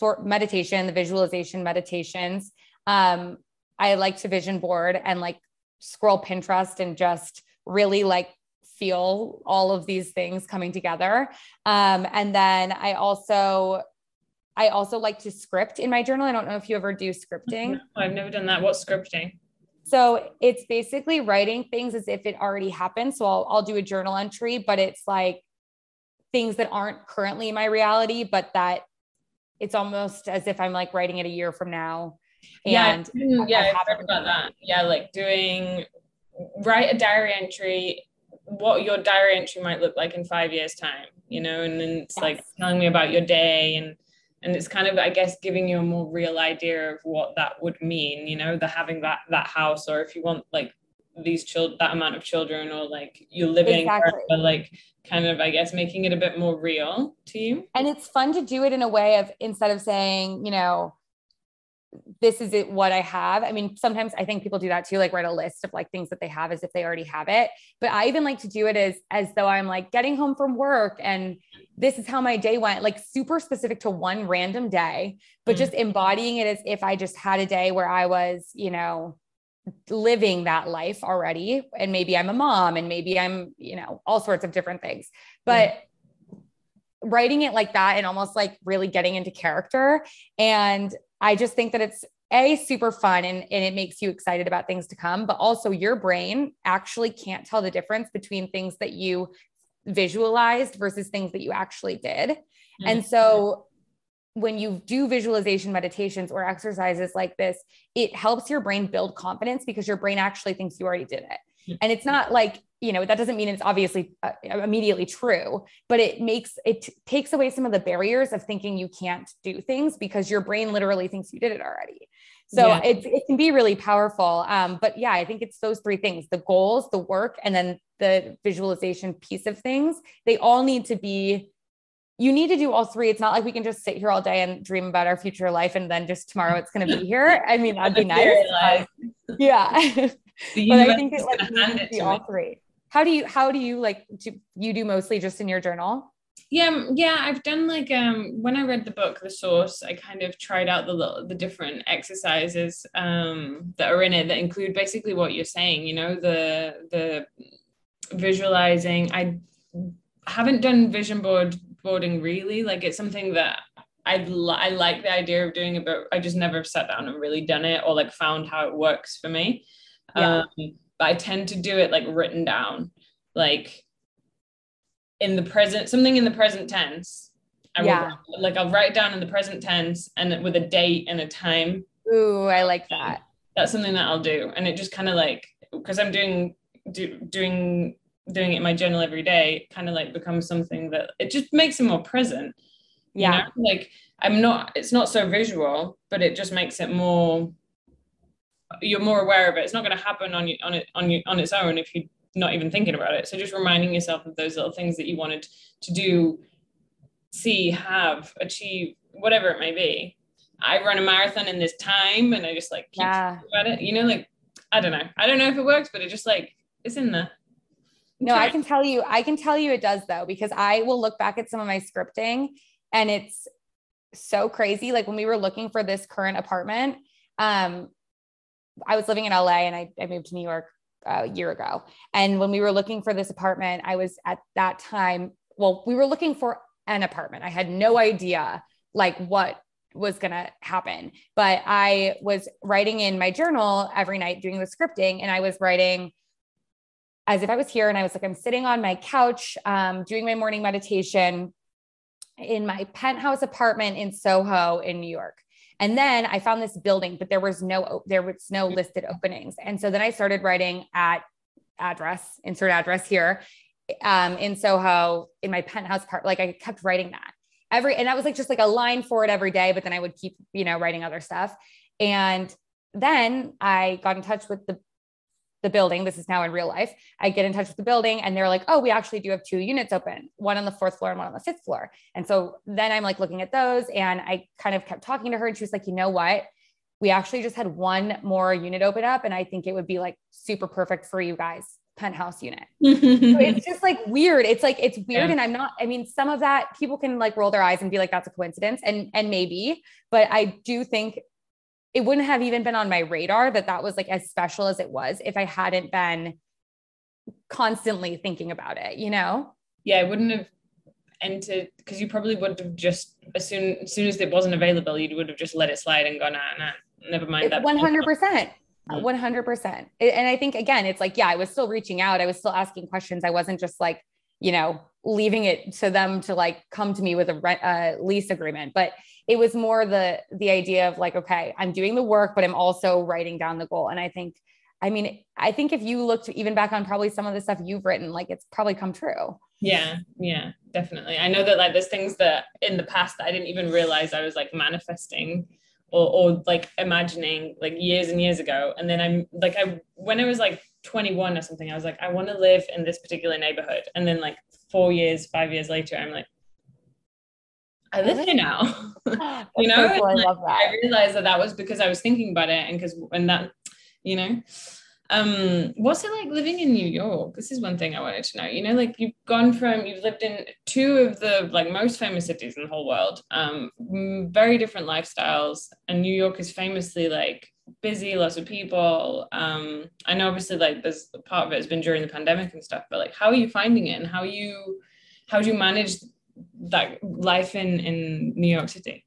sort meditation, the visualization meditations. Um, I like to vision board and like scroll Pinterest and just really like feel all of these things coming together. Um, and then I also I also like to script in my journal. I don't know if you ever do scripting. No, *laughs* I've never done that. What's scripting? So it's basically writing things as if it already happened. So I'll, I'll do a journal entry, but it's like things that aren't currently my reality, but that it's almost as if I'm like writing it a year from now. And yeah, yeah, I've heard about that. Yeah, like doing write a diary entry, what your diary entry might look like in five years' time, you know, and then it's yes. like telling me about your day and and it's kind of i guess giving you a more real idea of what that would mean you know the having that that house or if you want like these children that amount of children or like you're living exactly. but like kind of i guess making it a bit more real to you and it's fun to do it in a way of instead of saying you know this is it what i have. I mean sometimes i think people do that too like write a list of like things that they have as if they already have it. But i even like to do it as as though i'm like getting home from work and this is how my day went like super specific to one random day but mm-hmm. just embodying it as if i just had a day where i was you know living that life already. And maybe i'm a mom and maybe i'm you know all sorts of different things. But writing it like that and almost like really getting into character and i just think that it's a super fun and, and it makes you excited about things to come but also your brain actually can't tell the difference between things that you visualized versus things that you actually did mm-hmm. and so when you do visualization meditations or exercises like this, it helps your brain build confidence because your brain actually thinks you already did it. And it's not like, you know, that doesn't mean it's obviously uh, immediately true, but it makes it t- takes away some of the barriers of thinking you can't do things because your brain literally thinks you did it already. So yeah. it, it can be really powerful. Um, but yeah, I think it's those three things the goals, the work, and then the visualization piece of things. They all need to be you need to do all three. It's not like we can just sit here all day and dream about our future life and then just tomorrow it's going to be here. I mean, that'd be *laughs* nice. yeah. *laughs* but I think it like needs to be all three. How do you, how do you like, do you do mostly just in your journal? Yeah, yeah, I've done like um when I read the book The Source, I kind of tried out the little the different exercises um that are in it that include basically what you're saying, you know, the the visualizing. I haven't done vision board boarding really. Like it's something that I li- I like the idea of doing it, but I just never sat down and really done it or like found how it works for me. Yeah. Um, but I tend to do it like written down, like in the present, something in the present tense. I yeah. Will, like I'll write down in the present tense and with a date and a time. Ooh, I like that. That's something that I'll do, and it just kind of like because I'm doing do, doing doing it in my journal every day kind of like becomes something that it just makes it more present yeah you know? like i'm not it's not so visual but it just makes it more you're more aware of it. It's not going to happen on you on it on you on its own if you're not even thinking about it. So just reminding yourself of those little things that you wanted to do see have achieve whatever it may be. I run a marathon in this time and i just like keep yeah. about it you know like i don't know. I don't know if it works but it just like it's in there. No, I can tell you, I can tell you it does though, because I will look back at some of my scripting and it's so crazy. Like when we were looking for this current apartment, um, I was living in LA and I, I moved to New York a year ago. And when we were looking for this apartment, I was at that time, well, we were looking for an apartment. I had no idea like what was going to happen, but I was writing in my journal every night doing the scripting and I was writing as if I was here and I was like, I'm sitting on my couch um, doing my morning meditation in my penthouse apartment in Soho in New York. And then I found this building, but there was no there was no listed openings. And so then I started writing at address, insert address here um, in Soho in my penthouse part. Like I kept writing that every, and that was like just like a line for it every day. But then I would keep, you know, writing other stuff. And then I got in touch with the the building. This is now in real life. I get in touch with the building and they're like, oh, we actually do have two units open, one on the fourth floor and one on the fifth floor. And so then I'm like looking at those and I kind of kept talking to her and she was like, you know what? We actually just had one more unit open up and I think it would be like super perfect for you guys penthouse unit. so *laughs* it's just like weird. It's like it's weird yeah. and I'm not I mean some of that people can like roll their eyes and be like that's a coincidence and and maybe, but I do think it wouldn't have even been on my radar that that was like as special as it was if I hadn't been constantly thinking about it, you know? Yeah, it wouldn't have entered because you probably would have just as soon as soon as it wasn't available, you would have just let it slide and gone, nah, nah, never mind that. One hundred percent. One hundred percent. And I think again, it's like, yeah, I was still reaching out. I was still asking questions. I wasn't just like, you know, leaving it to them to like come to me with a rent, uh, lease agreement. But it was more the the idea of like okay i'm doing the work but i'm also writing down the goal. And i think i mean i think if you looked even back on probably some of the stuff you've written like it's probably come true. Yeah yeah definitely. I know that like there's things that in the past that i didn't even realize i was like manifesting or, or like imagining like years and years ago. And then i'm like i when i was like 21 or something i was like i want to live in this particular neighborhood. And then like four years five years later i'm like I live here now. you know, *laughs* *gasps* so cool. I love that. I realized that that was because I was thinking about it, and because when that, you know, um, what's it like living in New York? This is one thing I wanted to know. You know, like you've gone from you've lived in two of the like most famous cities in the whole world, um, very different lifestyles, and New York is famously like busy, lots of people. Um, I know obviously like there's part of it has been during the pandemic and stuff, but like how are you finding it, and how you how do you manage that life in in New York City?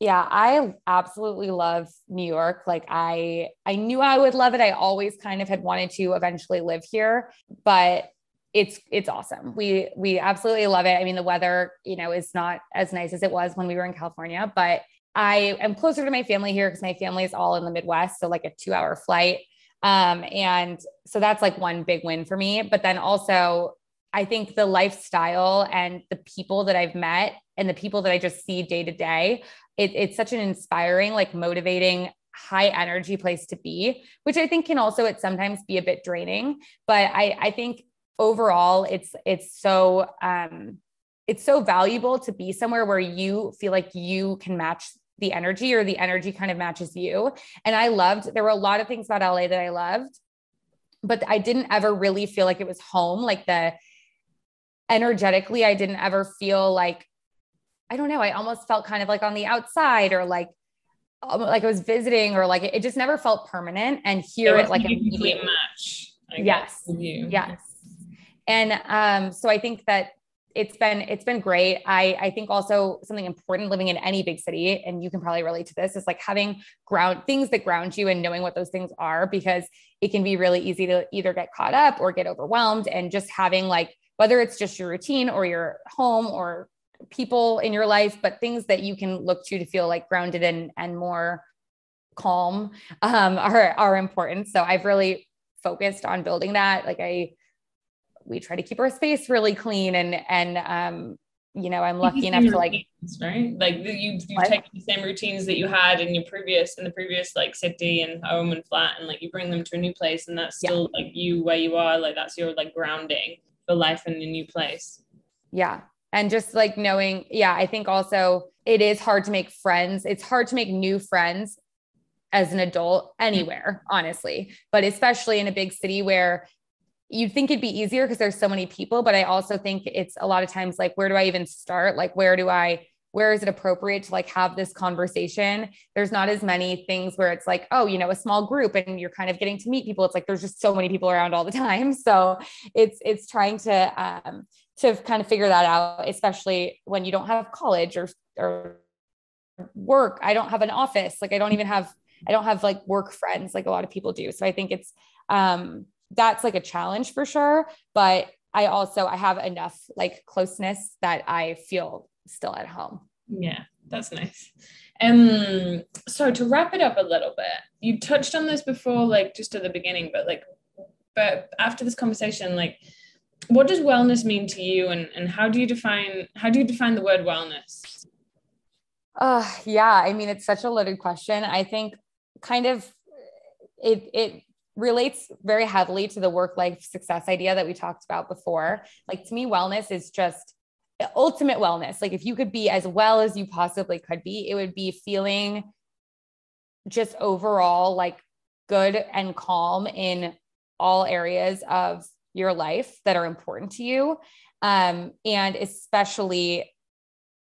Yeah, I absolutely love New York. Like I I knew I would love it. I always kind of had wanted to eventually live here, but it's it's awesome. We we absolutely love it. I mean, the weather, you know, is not as nice as it was when we were in California, but I am closer to my family here because my family is all in the Midwest, so like a 2-hour flight. Um, and so that's like one big win for me. But then also I think the lifestyle and the people that I've met and the people that I just see day to day, it's such an inspiring, like motivating, high energy place to be, which I think can also it sometimes be a bit draining. But I, I think overall it's it's so um it's so valuable to be somewhere where you feel like you can match the energy or the energy kind of matches you. And I loved, there were a lot of things about LA that I loved, but I didn't ever really feel like it was home. Like the energetically, I didn't ever feel like, I don't know, I almost felt kind of like on the outside or like, um, like I was visiting or like it, just never felt permanent. And here it, it like a complete match. I yes. Yes. And um, so I think that it's been it's been great. I I think also something important living in any big city, and you can probably relate to this, is like having ground things that ground you and knowing what those things are because it can be really easy to either get caught up or get overwhelmed. And just having like whether it's just your routine or your home or people in your life, but things that you can look to to feel like grounded and and more calm um, *laughs* are are important. So I've really focused on building that. Like I we try to keep our space really clean and and um you know i'm lucky enough to like right like you you've taken the same routines that you had in your previous in the previous like city and home and flat and like you bring them to a new place and that's still yeah. like you where you are like that's your like grounding for life in a new place. Yeah. And just like knowing yeah i think also it is hard to make friends. It's hard to make new friends as an adult anywhere honestly. But especially in a big city where you'd think it'd be easier because there's so many people, but I also think it's a lot of times like, where do I even start? Like, where do I, where is it appropriate to like have this conversation? There's not as many things where it's like, oh, you know, a small group and you're kind of getting to meet people. It's like there's just so many people around all the time. *laughs* So it's it's trying to um to kind of figure that out, especially when you don't have college or or work. I don't have an office. Like I don't even have I don't have like work friends like a lot of people do. So I think it's um that's like a challenge for sure. But I also I have enough like closeness that I feel still at home. Yeah, that's nice. Um so to wrap it up a little bit, you touched on this before, like just at the beginning, but like but after this conversation, like what does wellness mean to you and, and how do you define how do you define the word wellness? Uh yeah, I mean it's such a loaded question. I think kind of it it relates very heavily to the work life success idea that we talked about before. Like to me, wellness is just ultimate wellness. Like if you could be as well as you possibly could be, it would be feeling just overall like good and calm in all areas of your life that are important to you. Um, and especially,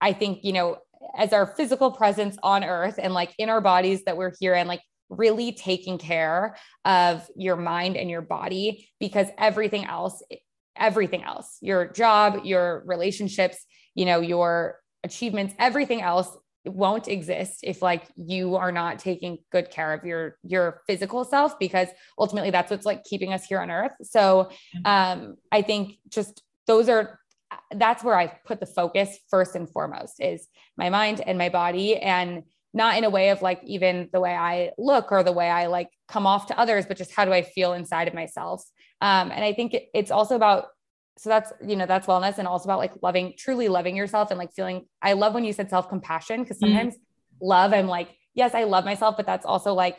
I think, you know, as our physical presence on earth and like in our bodies that we're here in, like really taking care of your mind and your body because everything else everything else your job your relationships you know your achievements everything else won't exist if like you are not taking good care of your your physical self because ultimately that's what's like keeping us here on earth so um i think just those are that's where i put the focus first and foremost is my mind and my body and not in a way of like even the way I look or the way I like come off to others, but just how do I feel inside of myself? Um, and I think it's also about, so that's, you know, that's wellness and also about like loving, truly loving yourself and like feeling, I love when you said self compassion because mm-hmm. sometimes mm-hmm. love, I'm like, yes, I love myself, but that's also like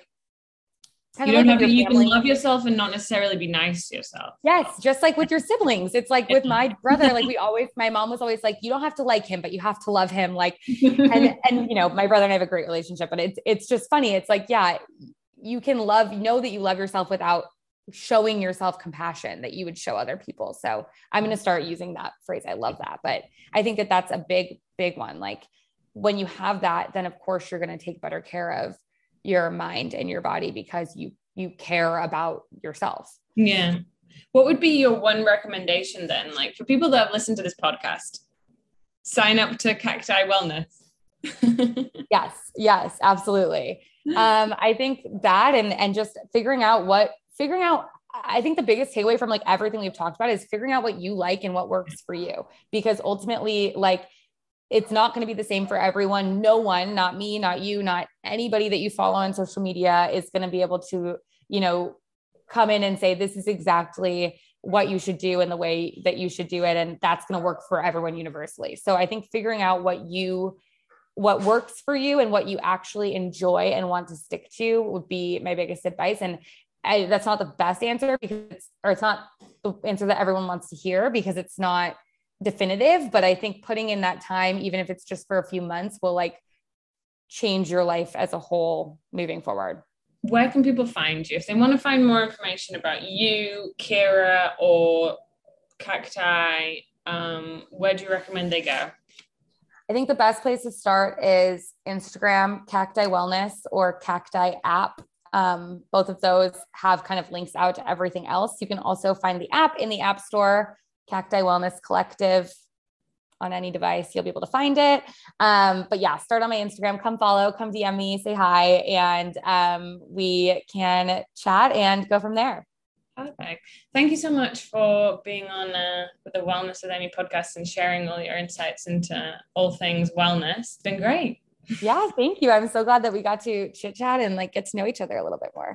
Kind you don't like have to, you can love yourself and not necessarily be nice to yourself. Yes, just like with your siblings. It's like with my *laughs* brother, like we always, my mom was always like, you don't have to like him, but you have to love him. Like, *laughs* and and you know, my brother and I have a great relationship, but it's it's just funny. It's like, yeah, you can love, know that you love yourself without showing yourself compassion that you would show other people. So I'm going to start using that phrase. I love that. But I think that that's a big, big one. Like when you have that, then of course you're going to take better care of your mind and your body because you you care about yourself. Yeah. What would be your one recommendation then? Like for people that have listened to this podcast, sign up to Cacti Wellness. *laughs* yes, yes, absolutely. *laughs* Um, I think that and and just figuring out what figuring out I think the biggest takeaway from like everything we've talked about is figuring out what you like and what works for you because ultimately like it's not going to be the same for everyone. No one, not me, not you, not anybody that you follow on social media is going to be able to, you know, come in and say, this is exactly what you should do and the way that you should do it. And that's going to work for everyone universally. So I think figuring out what you, what works for you and what you actually enjoy and want to stick to would be my biggest advice. And I, that's not the best answer because, it's, or it's not the answer that everyone wants to hear because it's not definitive, but I think putting in that time, even if it's just for a few months, will like change your life as a whole moving forward. Where can people find you? If they want to find more information about you, Kira, or Cacti, um, where do you recommend they go? I think the best place to start is Instagram, Cacti Wellness or Cacti app. Um, both of those have kind of links out to everything else. You can also find the app in the App Store, Cacti Wellness Collective on any device. You'll be able to find it. Um, but yeah, start on my Instagram, come follow, come DM me, say hi, and um, we can chat and go from there. Perfect. Thank you so much for being on uh, the Wellness with Amy podcast and sharing all your insights into all things wellness. It's been great. Yeah, thank you. I'm so glad that we got to chit chat and like get to know each other a little bit more.